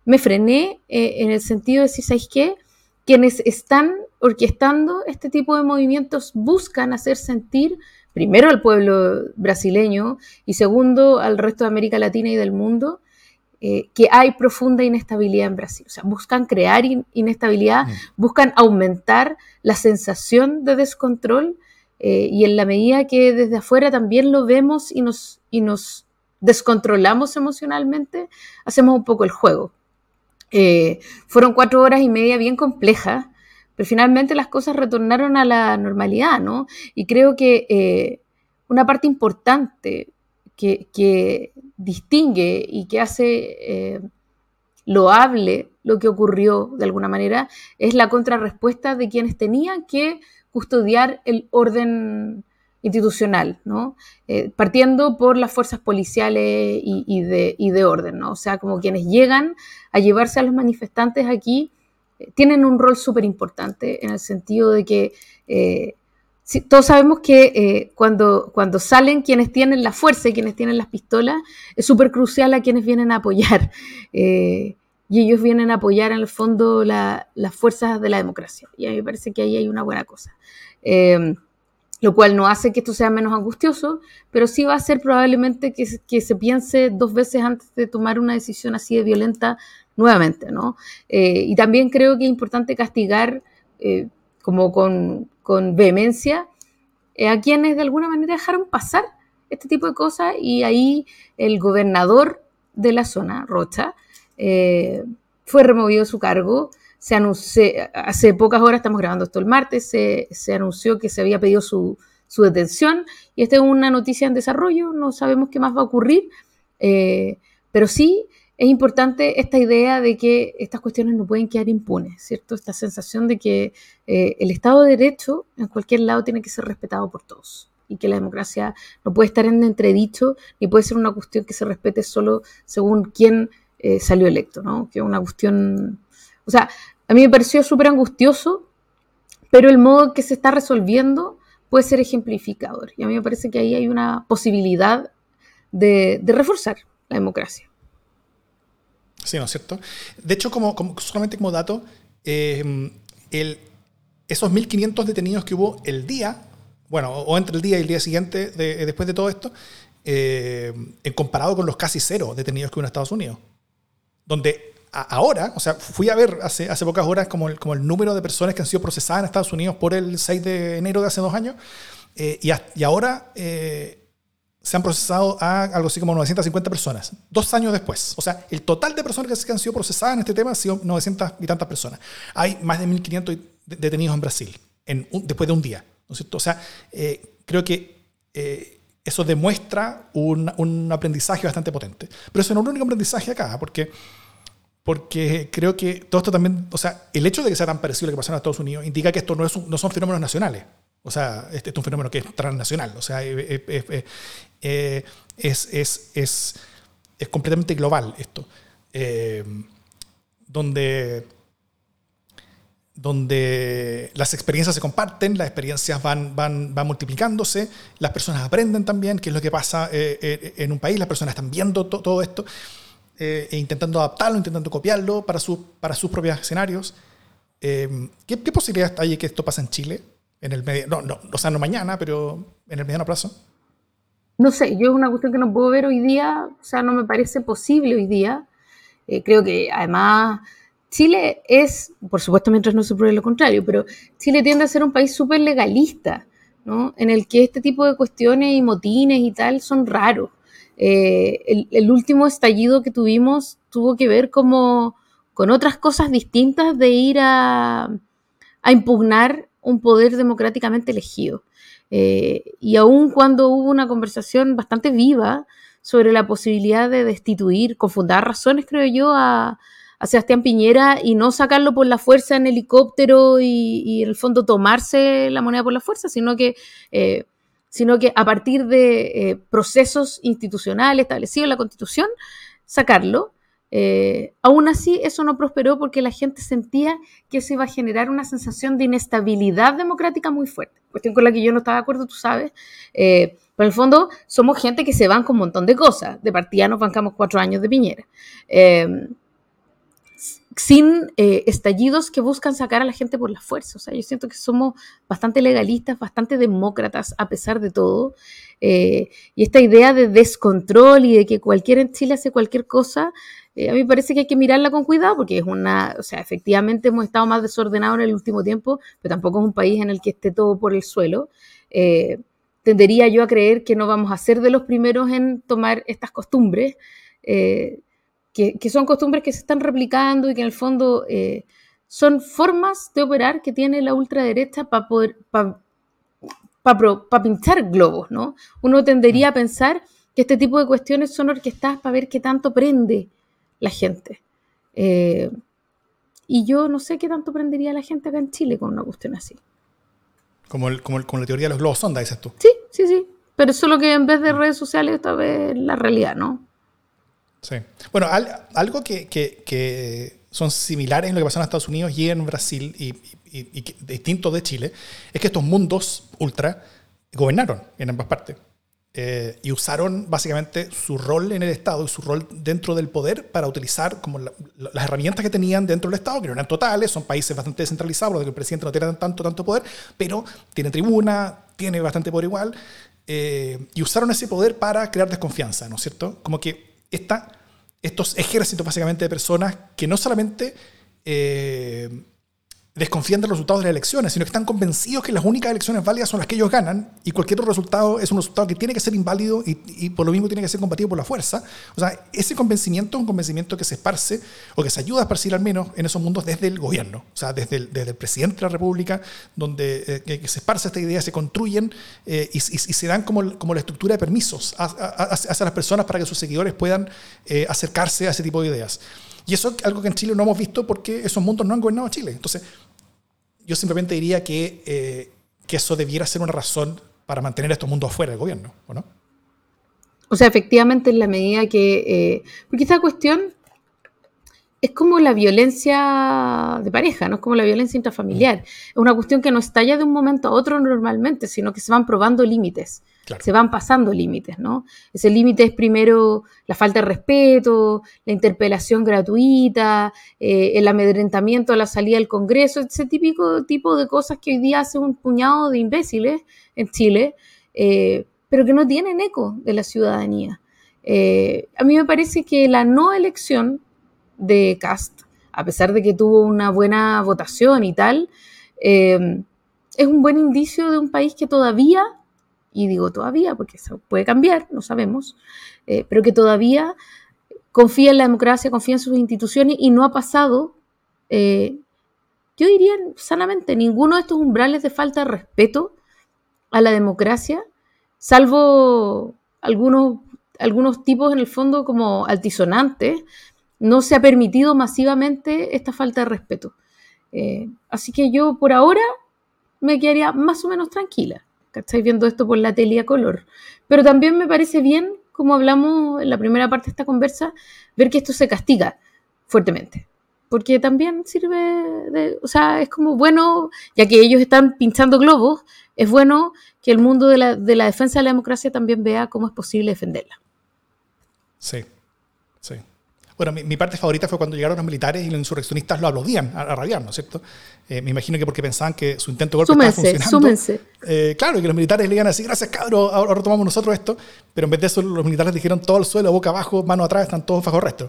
me frené eh, en el sentido de decir, ¿sabéis qué? Quienes están orquestando este tipo de movimientos buscan hacer sentir primero al pueblo brasileño y segundo al resto de América Latina y del mundo eh, que hay profunda inestabilidad en Brasil. O sea, buscan crear inestabilidad, mm. buscan aumentar la sensación de descontrol eh, y en la medida que desde afuera también lo vemos y nos, y nos descontrolamos emocionalmente, hacemos un poco el juego. Eh, fueron cuatro horas y media bien complejas, pero finalmente las cosas retornaron a la normalidad, ¿no? Y creo que una parte importante que, distingue y que hace eh, loable lo que ocurrió de alguna manera es la contrarrespuesta de quienes tenían que custodiar el orden institucional, ¿no? Eh, partiendo por las fuerzas policiales y, de, de, orden, ¿no? O sea, como quienes llegan a llevarse a los manifestantes aquí eh, tienen un rol súper importante en el sentido de que todos sabemos que eh, cuando, cuando salen quienes tienen la fuerza y quienes tienen las pistolas, es súper crucial a quienes vienen a apoyar. Eh, y ellos vienen a apoyar en el fondo las fuerzas de la democracia. Y a mí me parece que ahí hay una buena cosa. Eh, lo cual no hace que esto sea menos angustioso, pero sí va a hacer probablemente que, que, se piense dos veces antes de tomar una decisión así de violenta nuevamente, ¿no? y también creo que es importante castigar como con, con vehemencia eh, a quienes de alguna manera dejaron pasar este tipo de cosas y ahí el gobernador de la zona, Rocha, eh, fue removido de su cargo. Se anunció, hace pocas horas, estamos grabando esto el martes, se, anunció que se había pedido su, detención y esta es una noticia en desarrollo, no sabemos qué más va a ocurrir, eh, pero sí es importante esta idea de que estas cuestiones no pueden quedar impunes, ¿cierto? Esta sensación de que eh, el Estado de Derecho en cualquier lado tiene que ser respetado por todos y que la democracia no puede estar en entredicho ni puede ser una cuestión que se respete solo según quién eh, salió electo, ¿no? Que una cuestión... O sea, a mí me pareció súper angustioso, pero el modo en que se está resolviendo puede ser ejemplificador. Y a mí me parece que ahí hay una posibilidad de reforzar la democracia. Sí, ¿no es cierto? De hecho, como, solamente como dato, eh, el, esos 1.500 detenidos que hubo el día, bueno, o entre el día y el día siguiente, después de todo esto, eh, en comparado con los casi cero detenidos que hubo en Estados Unidos, donde ahora, o sea, fui a ver hace, hace pocas horas como el, como el número de personas que han sido procesadas en Estados Unidos por el 6 de enero de hace dos años, eh, y, y, ahora se han procesado a algo así como 950 personas, dos años después. O sea, el total de personas que han sido procesadas en este tema ha sido 900 y tantas personas. Hay más de 1.500 detenidos en Brasil en después de un día. ¿no es cierto? O sea, eh, creo que eh, eso demuestra un, un, aprendizaje bastante potente. Pero eso no es el único aprendizaje acá, porque, porque creo que todo esto también, o sea, el hecho de que sea tan parecido a lo que pasó en Estados Unidos indica que esto no, es no son fenómenos nacionales. O sea, este, es un fenómeno que es transnacional. O sea, eh, es, es, es, es, completamente global esto. Eh, donde, donde las experiencias se comparten, las experiencias van, van, van multiplicándose, las personas aprenden también qué es lo que pasa eh, en un país, las personas están viendo todo esto e intentando adaptarlo, intentando copiarlo para, su, para sus propios escenarios. ¿qué, ¿Qué posibilidades hay de que esto pase en Chile? En el medio, no, no, o sea, no mañana, pero en el mediano plazo no sé, yo es una cuestión que no puedo ver hoy día, o sea, no me parece posible hoy día. Eh, creo que además Chile es, por supuesto mientras no se pruebe lo contrario, pero Chile tiende a ser un país súper legalista, ¿no? En el que este tipo de cuestiones y motines y tal son raros. Eh, el, último estallido que tuvimos tuvo que ver como con otras cosas distintas de ir a, impugnar un poder democráticamente elegido. Eh, y aun cuando hubo una conversación bastante viva sobre la posibilidad de destituir, con fundadas razones, creo yo, a, Sebastián Piñera y no sacarlo por la fuerza en helicóptero y, en el fondo tomarse la moneda por la fuerza, sino que, eh, sino que a partir de eh, procesos institucionales establecidos en la Constitución, sacarlo. Eh, aún así, eso no prosperó porque la gente sentía que se iba a generar una sensación de inestabilidad democrática muy fuerte. Cuestión con la que yo no estaba de acuerdo, tú sabes. Eh, pero en el fondo, somos gente que se van con un montón de cosas. De partida nos bancamos cuatro años de Piñera. Eh, sin estallidos que buscan sacar a la gente por la fuerza. O sea, yo siento que somos bastante legalistas, bastante demócratas a pesar de todo. y esta idea de descontrol y de que cualquiera en Chile hace cualquier cosa, eh, a mí me parece que hay que mirarla con cuidado porque es una, o sea, efectivamente hemos estado más desordenados en el último tiempo, pero tampoco es un país en el que esté todo por el suelo. Eh, tendería yo a creer que no vamos a ser de los primeros en tomar estas costumbres, eh, que, son costumbres que se están replicando y que en el fondo son formas de operar que tiene la ultraderecha para poder, para pinchar globos, ¿no? Uno tendería a pensar que este tipo de cuestiones son orquestadas para ver qué tanto prende la gente. Eh, y yo no sé qué tanto aprendería la gente acá en Chile con una cuestión así. Como, como, la teoría de los globos sonda, dices tú. Sí, sí, sí. Pero solo que en vez de redes sociales, esta vez la realidad, ¿no? Sí. Bueno, algo que, son similares en lo que pasó en Estados Unidos y en Brasil y, y, distinto de Chile, es que estos mundos ultra gobernaron en ambas partes. Eh, y usaron básicamente su rol en el Estado y su rol dentro del poder para utilizar como las herramientas que tenían dentro del Estado, que no eran totales, son países bastante descentralizados, porque el presidente no tiene tanto, tanto poder, pero tiene tribuna, tiene bastante poder igual, eh, y usaron ese poder para crear desconfianza, ¿no es cierto? Como que esta, estos ejércitos básicamente de personas que no solamente... Eh, desconfían de los resultados de las elecciones, sino que están convencidos que las únicas elecciones válidas son las que ellos ganan y cualquier otro resultado es un resultado que tiene que ser inválido y, por lo mismo tiene que ser combatido por la fuerza. O sea, ese convencimiento es un convencimiento que se esparce o que se ayuda a esparcir al menos en esos mundos desde el gobierno, o sea, desde el, presidente de la República, donde eh, que se esparce esta idea, se construyen eh, y, se dan como, como la estructura de permisos hacia las personas para que sus seguidores puedan eh, acercarse a ese tipo de ideas. Y eso es algo que en Chile no hemos visto porque esos mundos no han gobernado Chile. Entonces, yo simplemente diría que, eh, que eso debiera ser una razón para mantener estos mundos afuera del gobierno, ¿o no? O sea, efectivamente, en la medida que. Eh, porque esta cuestión es como la violencia de pareja, no es como la violencia intrafamiliar. Mm. Es una cuestión que no estalla de un momento a otro normalmente, sino que se van probando límites, se van pasando límites, ¿no? Ese límite es primero la falta de respeto, la interpelación gratuita, eh, el amedrentamiento a la salida del Congreso, ese típico tipo de cosas que hoy día hace un puñado de imbéciles en Chile, eh, pero que no tienen eco de la ciudadanía. Eh, a mí me parece que la no elección de Cast, a pesar de que tuvo una buena votación y tal, eh, es un buen indicio de un país que todavía, y digo todavía porque eso puede cambiar, no sabemos, eh, pero que todavía confía en la democracia, confía en sus instituciones y no ha pasado, eh, yo diría sanamente, ninguno de estos umbrales de falta de respeto a la democracia, salvo algunos, algunos tipos en el fondo como altisonantes, no se ha permitido masivamente esta falta de respeto. Eh, así que yo por ahora me quedaría más o menos tranquila, ¿cacháis? Viendo esto por la tele a color. Pero también me parece bien, como hablamos en la primera parte de esta conversa, ver que esto se castiga fuertemente. Porque también sirve de, o sea, es como bueno, ya que ellos están pinchando globos, es bueno que el mundo de la, de la defensa de la democracia también vea cómo es posible defenderla. Sí. Bueno, mi, parte favorita fue cuando llegaron los militares y los insurreccionistas lo aplaudían a, a ¿no es cierto? Eh, me imagino que porque pensaban que su intento de golpe estaba funcionando. Súmense. Eh, claro, y que los militares le iban a decir, gracias cabros, ahora tomamos nosotros esto. Pero en vez de eso, los militares dijeron todo al suelo, boca abajo, mano atrás, están todos bajo arresto.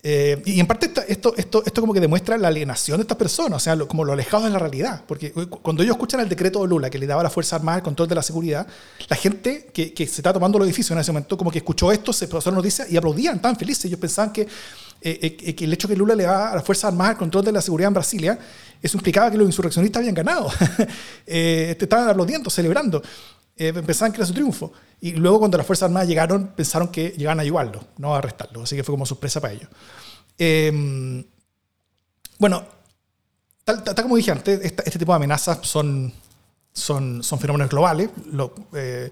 Eh, y en parte esto, esto, esto como que demuestra la alienación de estas personas, o sea, como lo alejados de la realidad. Porque cuando ellos escuchan el decreto de Lula que le daba a la Fuerza Armada el control de la seguridad, la gente que, se está tomando los edificios en ese momento como que escuchó esto, se pasó la noticia y aplaudían, tan felices. Ellos pensaban que, eh, eh, que el hecho que Lula le daba a la Fuerza Armada el control de la seguridad en Brasilia, eso implicaba que los insurreccionistas habían ganado. estaban aplaudiendo, celebrando. eh, pensaban que era su triunfo. Y luego cuando las Fuerzas Armadas llegaron, pensaron que llegaban a ayudarlo, no a arrestarlo. Así que fue como sorpresa para ellos. Eh, bueno, tal, tal, como dije antes, este tipo de amenazas son, son, son fenómenos globales. Lo, eh,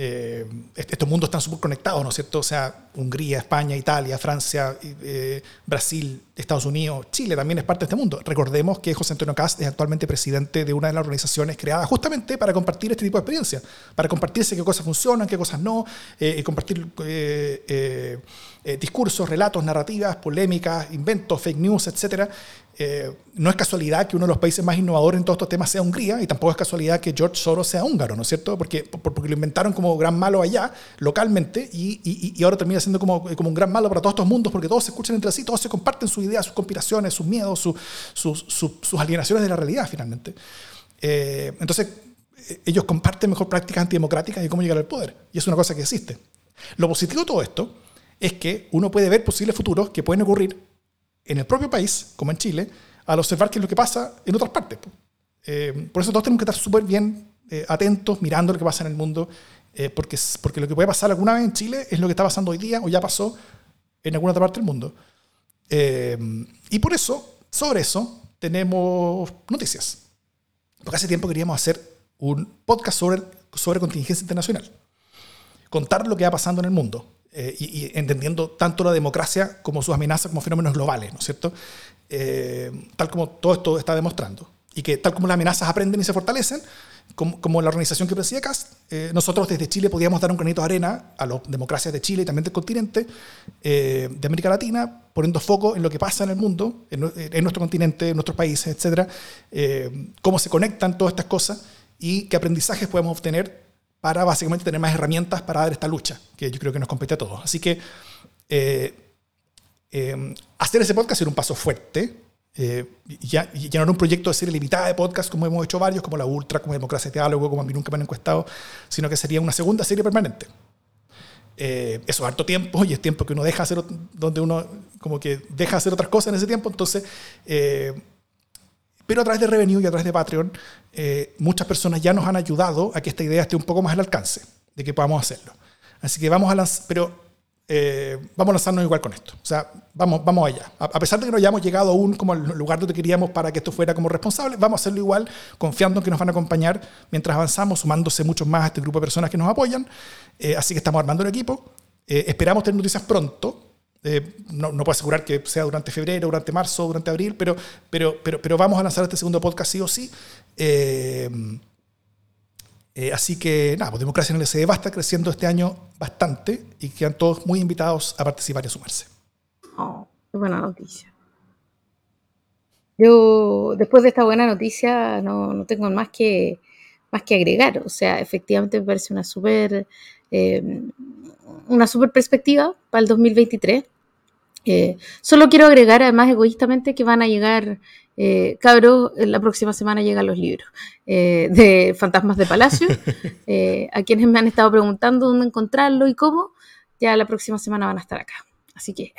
eh, estos mundos están súper conectados, ¿no es cierto? O sea, Hungría, España, Italia, Francia, eh, Brasil, Estados Unidos, Chile también es parte de este mundo. Recordemos que José Antonio Cast es actualmente presidente de una de las organizaciones creadas justamente para compartir este tipo de experiencias, para compartirse qué cosas funcionan, qué cosas no, eh, compartir eh, discursos, relatos, narrativas, polémicas, inventos, fake news, etc. no es casualidad que uno de los países más innovadores en todos estos temas sea Hungría y tampoco es casualidad que George Soros sea húngaro, ¿no es cierto? Porque, porque lo inventaron como gran malo allá, localmente, y, ahora termina siendo como, como un gran malo para todos estos mundos porque todos se escuchan entre sí, todos se comparten sus ideas, sus conspiraciones, sus miedos, su, su, su, sus alienaciones de la realidad finalmente. Eh, entonces, ellos comparten mejor prácticas antidemocráticas y cómo llegar al poder. Y es una cosa que existe. Lo positivo de todo esto es que uno puede ver posibles futuros que pueden ocurrir en el propio país, como en Chile, al observar qué es lo que pasa en otras partes. Eh, por eso todos tenemos que estar súper bien eh, atentos, mirando lo que pasa en el mundo, eh, porque, porque lo que puede pasar alguna vez en Chile es lo que está pasando hoy día o ya pasó en alguna otra parte del mundo. Eh, y por eso, sobre eso, tenemos noticias. Porque hace tiempo queríamos hacer un podcast sobre, sobre contingencia internacional. Contar lo que va pasando en el mundo. Eh, y, y, entendiendo tanto la democracia como sus amenazas como fenómenos globales, ¿no es cierto? Eh, tal como todo esto está demostrando. Y que tal como las amenazas aprenden y se fortalecen, como, como la organización que preside CAST, eh, nosotros desde Chile podíamos dar un granito de arena a las democracias de Chile y también del continente, eh, de América Latina, poniendo foco en lo que pasa en el mundo, en, en nuestro continente, en nuestros países, etcétera, eh, cómo se conectan todas estas cosas y qué aprendizajes podemos obtener para básicamente tener más herramientas para dar esta lucha, que yo creo que nos compete a todos. Así que eh, eh, hacer ese podcast era un paso fuerte. Eh, ya, ya no era un proyecto de serie limitada de podcast como hemos hecho varios, como la Ultra, como Democracia de Diálogo, como a mí nunca me han encuestado, sino que sería una segunda serie permanente. Eh, eso es harto tiempo y es tiempo que uno deja hacer, donde uno como que deja hacer otras cosas en ese tiempo, entonces... Pero a través de Revenue y a través de Patreon, eh, muchas personas ya nos han ayudado a que esta idea esté un poco más al alcance de que podamos hacerlo. Así que vamos a lanzar, pero eh, vamos a lanzarnos igual con esto. O sea, vamos, vamos allá. A, pesar de que no hayamos llegado aún como al lugar donde queríamos para que esto fuera como responsable, vamos a hacerlo igual, confiando en que nos van a acompañar mientras avanzamos, sumándose muchos más a este grupo de personas que nos apoyan. Eh, así que estamos armando el equipo. Esperamos tener noticias pronto. Eh, no, no, puedo asegurar que sea durante febrero, durante marzo, durante abril, pero, pero, pero, pero vamos a lanzar este segundo podcast sí o sí. Eh, eh, así que nada, pues Democracia en el SD va a estar creciendo este año bastante y quedan todos muy invitados a participar y a sumarse. Oh, qué buena noticia. Yo, después de esta buena noticia, no, no tengo más que, más que agregar. O sea, efectivamente me parece una súper una super perspectiva para el 2023. Eh, solo quiero agregar, además, egoístamente, que van a llegar, eh, cabros, la próxima semana llegan los libros eh, de Fantasmas de Palacio. Eh, a quienes me han estado preguntando dónde encontrarlo y cómo, ya la próxima semana van a estar acá. Así que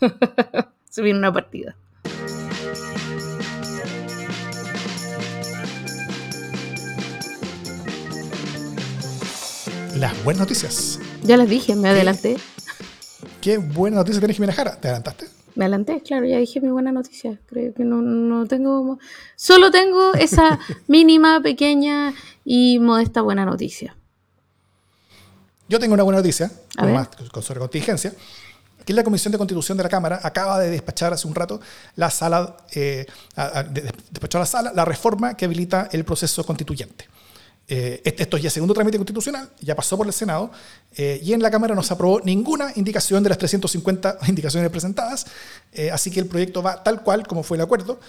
se viene una partida. Las buenas noticias. Ya las dije, me adelanté. Qué buena noticia tienes, Jimena Jara. ¿Te adelantaste? Me adelanté, claro, ya dije mi buena noticia. Creo que no, no tengo. Solo tengo esa mínima, pequeña y modesta buena noticia. Yo tengo una buena noticia, más con sobre contingencia, que la Comisión de Constitución de la Cámara acaba de despachar hace un rato la sala, eh, despachó la sala la reforma que habilita el proceso constituyente. Eh, esto es ya segundo trámite constitucional, ya pasó por el Senado, eh, y en la Cámara no se aprobó ninguna indicación de las 350 indicaciones presentadas, eh, así que el proyecto va tal cual como fue el acuerdo,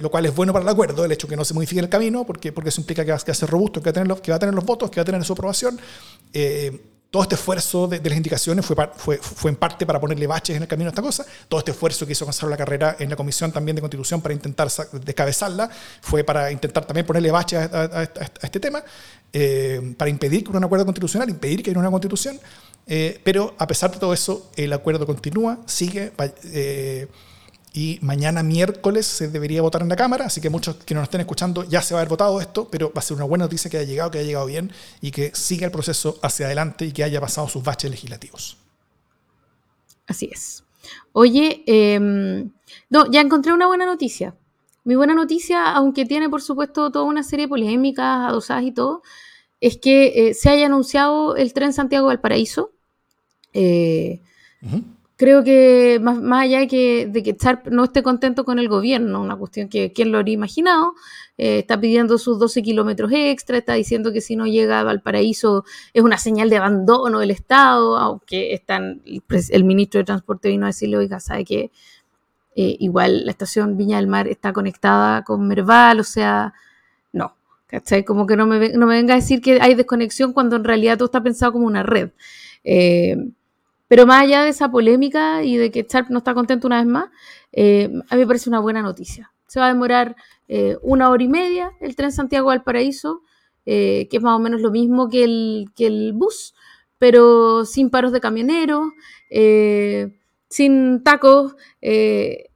lo cual es bueno para el acuerdo, el hecho que no se modifique el camino, porque, porque eso implica que va, que va a ser robusto, que va a, tener los, que va a tener los votos, que va a tener su aprobación. Todo este esfuerzo de, las indicaciones fue, fue, fue, en parte para ponerle baches en el camino a esta cosa. Todo este esfuerzo que hizo Gonzalo la carrera en la Comisión también de Constitución para intentar descabezarla fue para intentar también ponerle baches a, a, a, a este tema, eh, para impedir que hubiera un acuerdo constitucional, impedir que haya una constitución. Eh, pero a pesar de todo eso, el acuerdo continúa, sigue. Eh, y mañana miércoles se debería votar en la Cámara, así que muchos que nos estén escuchando ya se va a haber votado esto, pero va a ser una buena noticia que haya llegado, que haya llegado bien y que siga el proceso hacia adelante y que haya pasado sus baches legislativos. Así es. Oye, em, no, ya encontré una buena noticia. Mi buena noticia, aunque tiene por supuesto toda una serie de polémicas adosadas y todo, es que eh, se haya anunciado el tren Santiago-Valparaíso. Eh, creo que más, allá de que, de que no esté contento con el gobierno, una cuestión que quién lo habría imaginado, eh, está pidiendo sus 12 kilómetros extra, está diciendo que si no llega a Valparaíso es una señal de abandono del Estado, aunque están, el, ministro de Transporte vino a decirle, oiga, sabe que eh, igual la estación Viña del Mar está conectada con Merval, o sea, no, ¿cachai? Como que no me, no me venga a decir que hay desconexión cuando en realidad todo está pensado como una red. Eh, pero más allá de esa polémica y de que Sharp no está contento una vez más, eh, a mí me parece una buena noticia. Se va a demorar eh, una hora y media el tren Santiago al Paraíso, eh, que es más o menos lo mismo que el, que el bus, pero sin paros de camioneros, sin tacos,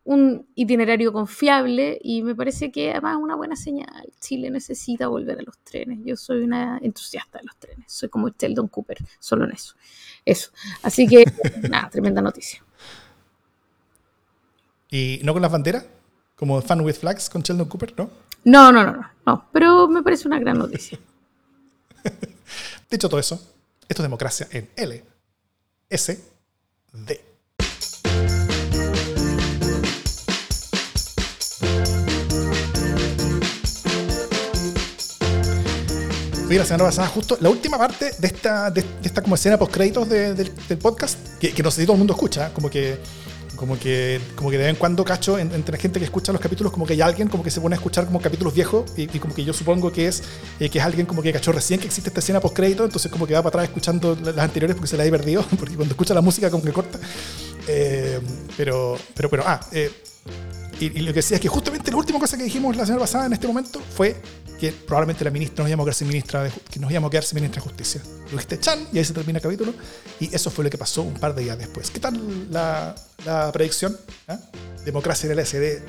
un itinerario confiable y me parece que además es una buena señal. Chile necesita volver a los trenes. Yo soy una entusiasta de los trenes, soy como Sheldon Cooper, solo en eso. Eso. Así que, nada, tremenda noticia. ¿Y no con las banderas? Como Fun with Flags con Sheldon Cooper, ¿no? No, no, no, no. Pero me parece una gran noticia. Dicho todo eso, esto es democracia en L. S. D. la semana pasada, justo la última parte de esta, de, esta como escena post créditos del podcast, que, que, no sé si todo el mundo escucha, como que como que como que de vez en cuando cacho entre gente que escucha los capítulos como que hay alguien como que se pone a escuchar como capítulos viejos y, como que yo supongo que es eh, que es alguien como que cachó recién que existe esta escena post crédito entonces como que va para atrás escuchando las anteriores porque se la ha perdido porque cuando escucha la música como que corta. Eh, pero pero pero ah eh, y, y, lo que decía es que justamente la última cosa que dijimos la semana pasada en este momento fue que probablemente la ministra nos íbamos a quedar sin ministra de, que nos íbamos a quedar sin ministra de justicia. Lo dijiste Chan y ahí se termina el capítulo. Y eso fue lo que pasó un par de días después. ¿Qué tal la, la predicción? ¿Ah? Democracia en el SD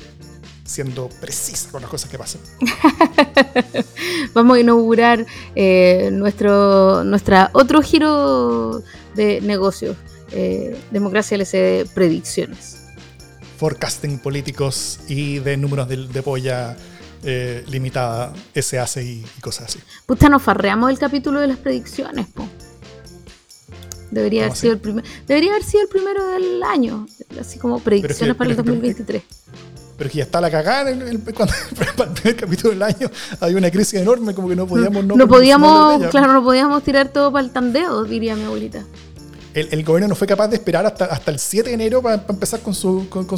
siendo precisa con las cosas que pasan. Vamos a inaugurar eh, nuestro nuestra otro giro de negocios. Eh, Democracia LCD Predicciones. Forecasting políticos y de números de, de polla eh, limitada ese hace y, cosas así. Puta, nos farreamos el capítulo de las predicciones, po. Debería haber, sido el primer, debería haber sido el primero del año, así como predicciones para el 2023. Pero que ya está la cagada en el, cuando, para el primer capítulo del año hay una crisis enorme, como que no podíamos... No, no podíamos, claro, no podíamos tirar todo para el tandeo, diría mi abuelita el, gobierno no fue capaz de esperar hasta, hasta el 7 de enero para, empezar con, su, con, con,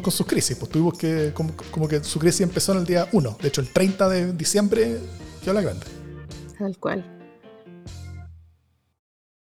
con, sus crisis. Pues tuvimos que, como, que su crisis empezó en el día 1. De hecho, el 30 de diciembre quedó la grande. Tal cual.